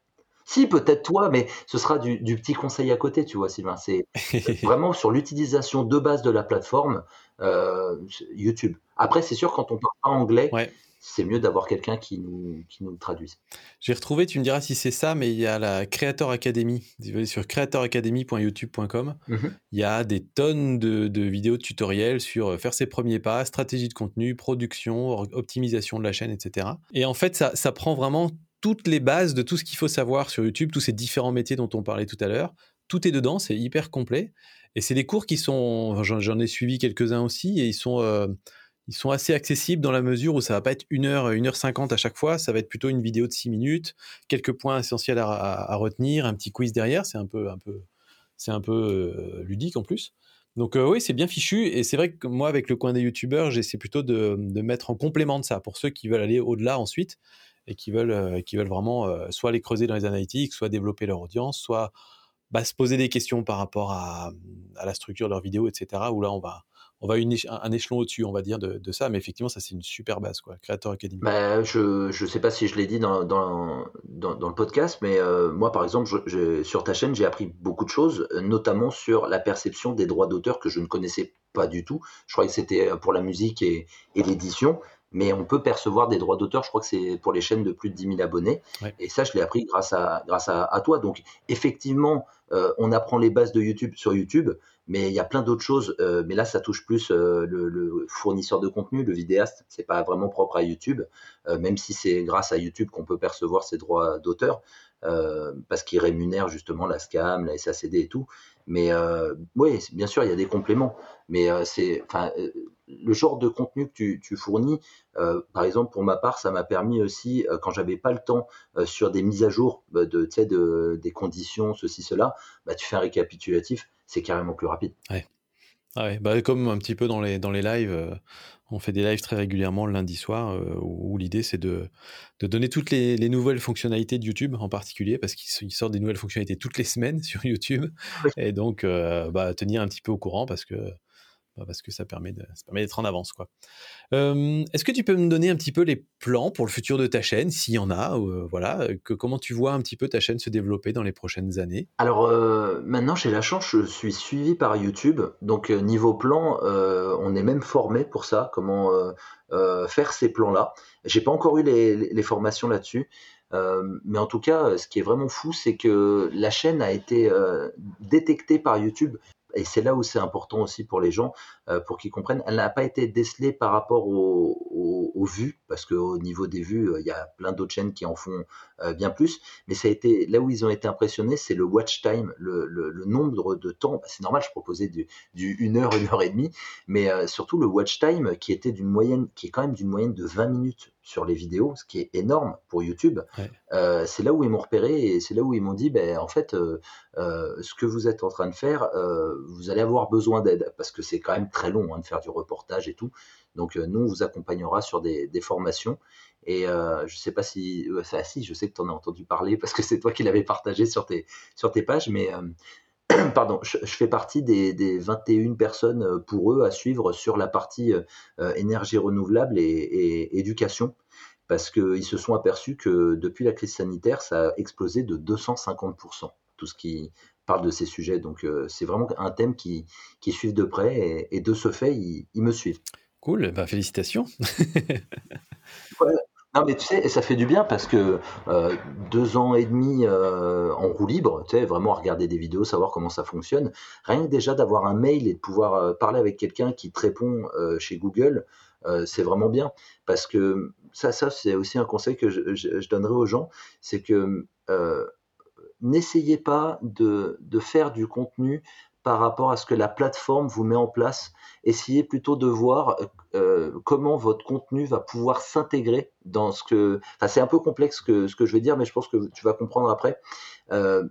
si, peut-être toi, mais ce sera du, petit conseil à côté, tu vois, Sylvain. C'est vraiment sur l'utilisation de base de la plateforme euh, YouTube. Après, c'est sûr, quand on parle pas anglais, c'est mieux d'avoir quelqu'un qui nous, qui nous traduise. J'ai retrouvé, tu me diras si c'est ça, mais il y a la Creator Academy. Sur creatoracademy.youtube.com, mhm. il y a des tonnes de, de, vidéos de tutoriels sur euh, faire ses premiers pas, stratégie de contenu, production, optimisation de la chaîne, etc. Et en fait, ça, ça prend vraiment toutes les bases de tout ce qu'il faut savoir sur YouTube, tous ces différents métiers dont on parlait tout à l'heure. Tout est dedans, c'est hyper complet. Et c'est des cours qui sont, j'en ai suivi quelques-uns aussi, et ils sont, euh, ils sont assez accessibles dans la mesure où ça va pas être une heure, une heure cinquante à chaque fois, ça va être plutôt une vidéo de six minutes, quelques points essentiels à, retenir, un petit quiz derrière, c'est un peu, un peu, c'est un peu euh, ludique en plus. Donc euh, oui, c'est bien fichu, et c'est vrai que moi, avec le coin des youtubeurs, j'essaie plutôt de, de, mettre en complément de ça, pour ceux qui veulent aller au-delà ensuite, et qui veulent, euh, qui veulent vraiment soit les creuser dans les analytics, soit développer leur audience, soit bah, se poser des questions par rapport à, à, la structure de leur vidéo, etc. Où là, on va, on va une, un échelon au-dessus, on va dire, de, de, ça. Mais effectivement, ça, c'est une super base, quoi. Creator Academy. Bah, je ne sais pas si je l'ai dit dans, dans, dans, dans, le podcast, mais euh, moi, par exemple, je, sur ta chaîne, j'ai appris beaucoup de choses, notamment sur la perception des droits d'auteur que je ne connaissais pas du tout. Je croyais que c'était pour la musique et, et l'édition mais on peut percevoir des droits d'auteur. Je crois que c'est pour les chaînes de plus de 10 000 abonnés. Et ça, je l'ai appris grâce à, grâce à, toi. Donc, effectivement, euh, on apprend les bases de YouTube sur YouTube, mais il y a plein d'autres choses. Euh, mais là, ça touche plus euh, le, fournisseur de contenu, le vidéaste. C'est pas vraiment propre à YouTube, même si c'est grâce à YouTube qu'on peut percevoir ces droits d'auteur. parce qu'il rémunère justement la SCAM, la SACD et tout. Mais oui, bien sûr, il y a des compléments. Mais c'est, enfin, le genre de contenu que tu, tu fournis, euh, par exemple pour ma part, ça m'a permis aussi euh, quand j'avais pas le temps euh, sur des mises à jour bah, de, de des conditions, ceci, cela, bah, tu fais un récapitulatif, c'est carrément plus rapide. Ouais. Ah ouais, bah, comme un petit peu dans les, dans les lives, on fait des lives très régulièrement le lundi soir où, l'idée c'est de, de, donner toutes les, les, nouvelles fonctionnalités de YouTube en particulier parce qu'ils sortent des nouvelles fonctionnalités toutes les semaines sur YouTube et donc bah, tenir un petit peu au courant parce que parce que ça permet d'être en avance. quoi. Est-ce que tu peux me donner un petit peu les plans pour le futur de ta chaîne, s'il y en a voilà, que, Comment tu vois un petit peu ta chaîne se développer dans les prochaines années? Alors maintenant, j'ai la chance, je suis suivi par YouTube. Donc niveau plan, on est même formé pour ça, comment faire ces plans-là. J'ai pas encore eu les formations là-dessus. mais en tout cas, ce qui est vraiment fou, c'est que la chaîne a été détectée par YouTube et c'est là où c'est important aussi pour les gens, euh, pour qu'ils comprennent, elle n'a pas été décelée par rapport aux, vues, parce qu'au niveau des vues, euh, il y a plein d'autres chaînes qui en font euh, bien plus, mais ça a été là où ils ont été impressionnés, c'est le watch time, le, nombre de temps. Bah, c'est normal, je proposais du, du 1 heure, 1 heure et demie, mais surtout le watch time qui était d'une moyenne, qui est quand même d'une moyenne de 20 minutes sur les vidéos, ce qui est énorme pour YouTube. Euh, c'est là où ils m'ont repéré et c'est là où ils m'ont dit, ben, en fait, euh, euh, ce que vous êtes en train de faire, vous allez avoir besoin d'aide parce que c'est quand même très long hein, de faire du reportage et tout. Donc nous, on vous accompagnera sur des, formations. Et je sais pas si, ça, si, je sais que tu en as entendu parler parce que c'est toi qui l'avais partagé sur tes, sur tes pages, mais pardon, je, fais partie des, des, 21 personnes euh, pour eux à suivre sur la partie euh, euh, énergie renouvelable et, éducation, parce qu'ils se sont aperçus que depuis la crise sanitaire, ça a explosé de 250%, tout ce qui parle de ces sujets. Donc c'est vraiment un thème qui, qui suivent de près, et, de ce fait, ils, me suivent. Cool, bah, félicitations. Non, mais tu sais, ça fait du bien parce que euh, deux ans et demi euh, en roue libre, tu sais, vraiment à regarder des vidéos, savoir comment ça fonctionne. Rien que déjà d'avoir un mail et de pouvoir euh, parler avec quelqu'un qui te répond chez Google, c'est vraiment bien. Parce que ça, ça c'est aussi un conseil que je, je, donnerai aux gens, c'est que n'essayez pas de, faire du contenu par rapport à ce que la plateforme vous met en place. Essayez plutôt de voir euh, comment votre contenu va pouvoir s'intégrer dans ce que. Enfin, c'est un peu complexe que, ce que je vais dire, mais je pense que tu vas comprendre après. Euh,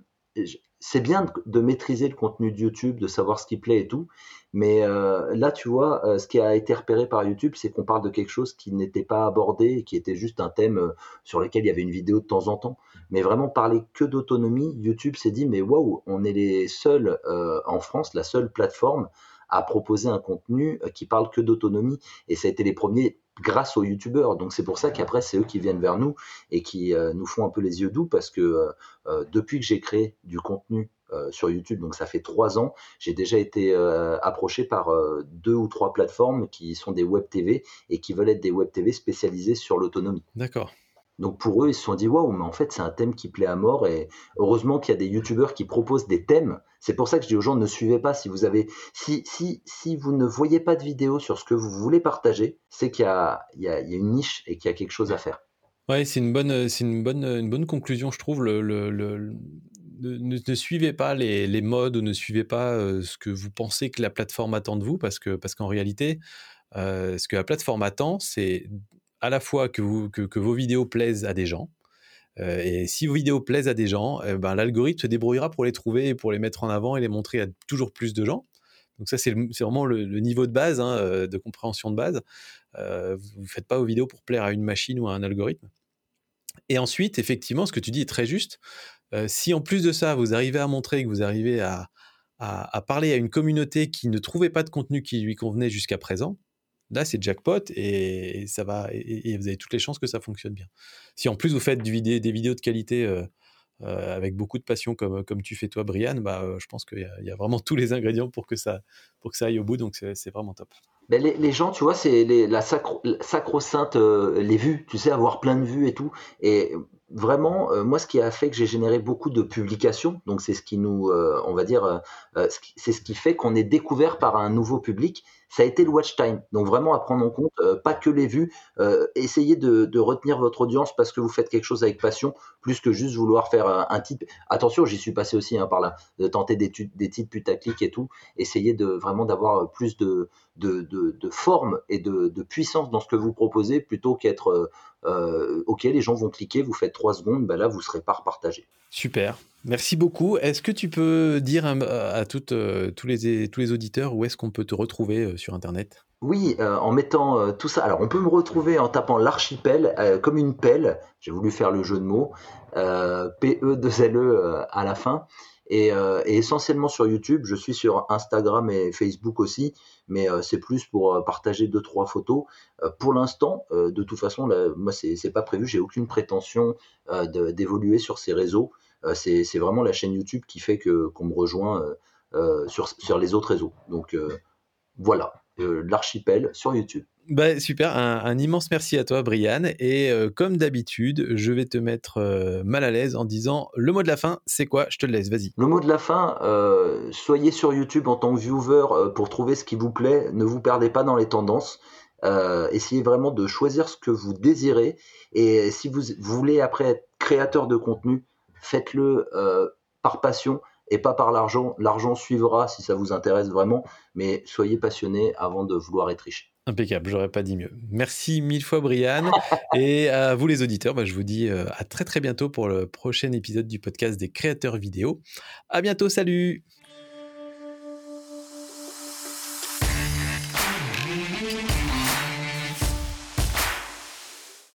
c'est bien de, maîtriser le contenu de YouTube, de savoir ce qui plaît et tout, mais euh, là, tu vois, euh, ce qui a été repéré par YouTube, c'est qu'on parle de quelque chose qui n'était pas abordé, qui était juste un thème euh, sur lequel il y avait une vidéo de temps en temps. Mais vraiment parler que d'autonomie, YouTube s'est dit, mais waouh, on est les seuls en France, la seule plateforme à proposer un contenu qui parle que d'autonomie. Et ça a été les premiers grâce aux youtubeurs. Donc c'est pour ça qu'après c'est eux qui viennent vers nous et qui euh, nous font un peu les yeux doux parce que euh, euh, depuis que j'ai créé du contenu sur YouTube, donc ça fait trois ans, j'ai déjà été approché par deux ou trois plateformes qui sont des web TV et qui veulent être des web TV spécialisées sur l'autonomie. D'accord. Donc pour eux, ils se sont dit waouh, mais en fait c'est un thème qui plaît à mort et heureusement qu'il y a des youtubeurs qui proposent des thèmes. C'est pour ça que je dis aux gens ne suivez pas si vous avez si si si vous ne voyez pas de vidéo sur ce que vous voulez partager, c'est qu'il y a, il y, a, il y a une niche et qu'il y a quelque chose à faire. Ouais, c'est une bonne c'est une bonne une bonne conclusion je trouve le, le, ne, suivez pas les, les, modes ou ne suivez pas euh, ce que vous pensez que la plateforme attend de vous parce que parce qu'en réalité euh, ce que la plateforme attend c'est à la fois que, vos vidéos plaisent à des gens, euh, et si vos vidéos plaisent à des gens, eh ben, l'algorithme se débrouillera pour les trouver pour les mettre en avant et les montrer à toujours plus de gens. Donc ça, c'est vraiment le, niveau de base, hein, euh, de compréhension de base. Euh, vous ne faites pas vos vidéos pour plaire à une machine ou à un algorithme. Et ensuite, effectivement, ce que tu dis est très juste. si en plus de ça, vous arrivez à montrer que vous arrivez à parler à une communauté qui ne trouvait pas de contenu qui lui convenait jusqu'à présent, Là, c'est jackpot et, ça va et, vous avez toutes les chances que ça fonctionne bien. Si en plus vous faites des vidéos de qualité euh, euh, avec beaucoup de passion comme, comme tu fais toi, Brian, bah, euh, je pense qu'il y, a vraiment tous les ingrédients pour que ça, pour que ça aille au bout. Donc c'est vraiment top. Ben les, les, gens, tu vois, c'est la sacro-sainte, les vues, tu sais, avoir plein de vues et tout. Et vraiment, moi, ce qui a fait que j'ai généré beaucoup de publications, donc c'est ce qui nous, on va dire, c'est ce qui fait qu'on est découvert par un nouveau public ça a été le watch time. Donc vraiment à prendre en compte, euh, pas que les vues, euh, essayez de, retenir votre audience parce que vous faites quelque chose avec passion, plus que juste vouloir faire un, titre. Attention, j'y suis passé aussi hein, par là, de tenter des, des titres putaclic et tout. Essayez de vraiment d'avoir plus de, forme et de, puissance dans ce que vous proposez plutôt qu'être euh, ok, les gens vont cliquer, vous faites trois secondes, ben là vous serez pas repartagé. Super, merci beaucoup. Est-ce que tu peux dire à, toutes, tous, les, tous les auditeurs où est-ce qu'on peut te retrouver sur Internet? Oui, en mettant tout ça. Alors, on peut me retrouver en tapant l'archipel comme une pelle. J'ai voulu faire le jeu de mots. P-E-2-L-E à la fin. Euh, et, essentiellement sur YouTube. Je suis sur Instagram et Facebook aussi, mais euh, c'est plus pour euh, partager deux trois photos. pour l'instant, de toute façon, là, moi c'est pas prévu. J'ai aucune prétention d'évoluer sur ces réseaux. C'est vraiment la chaîne YouTube qui fait que qu'on me rejoint sur sur les autres réseaux. Donc voilà, l'archipel sur YouTube. Bah, super, un, immense merci à toi, Brian. Et euh, comme d'habitude, je vais te mettre euh, mal à l'aise en disant le mot de la fin, c'est quoi? Je te le laisse, vas-y. Le mot de la fin, euh, soyez sur YouTube en tant que viewer pour trouver ce qui vous plaît. Ne vous perdez pas dans les tendances. essayez vraiment de choisir ce que vous désirez. Et si vous, vous voulez après être créateur de contenu, faites-le par passion et pas par l'argent. L'argent suivra si ça vous intéresse vraiment, mais soyez passionné avant de vouloir être riche. Impeccable, j'aurais pas dit mieux. Merci mille fois, Brian. et à vous, les auditeurs, bah, je vous dis euh, à très très bientôt pour le prochain épisode du podcast des créateurs vidéo. À bientôt, salut!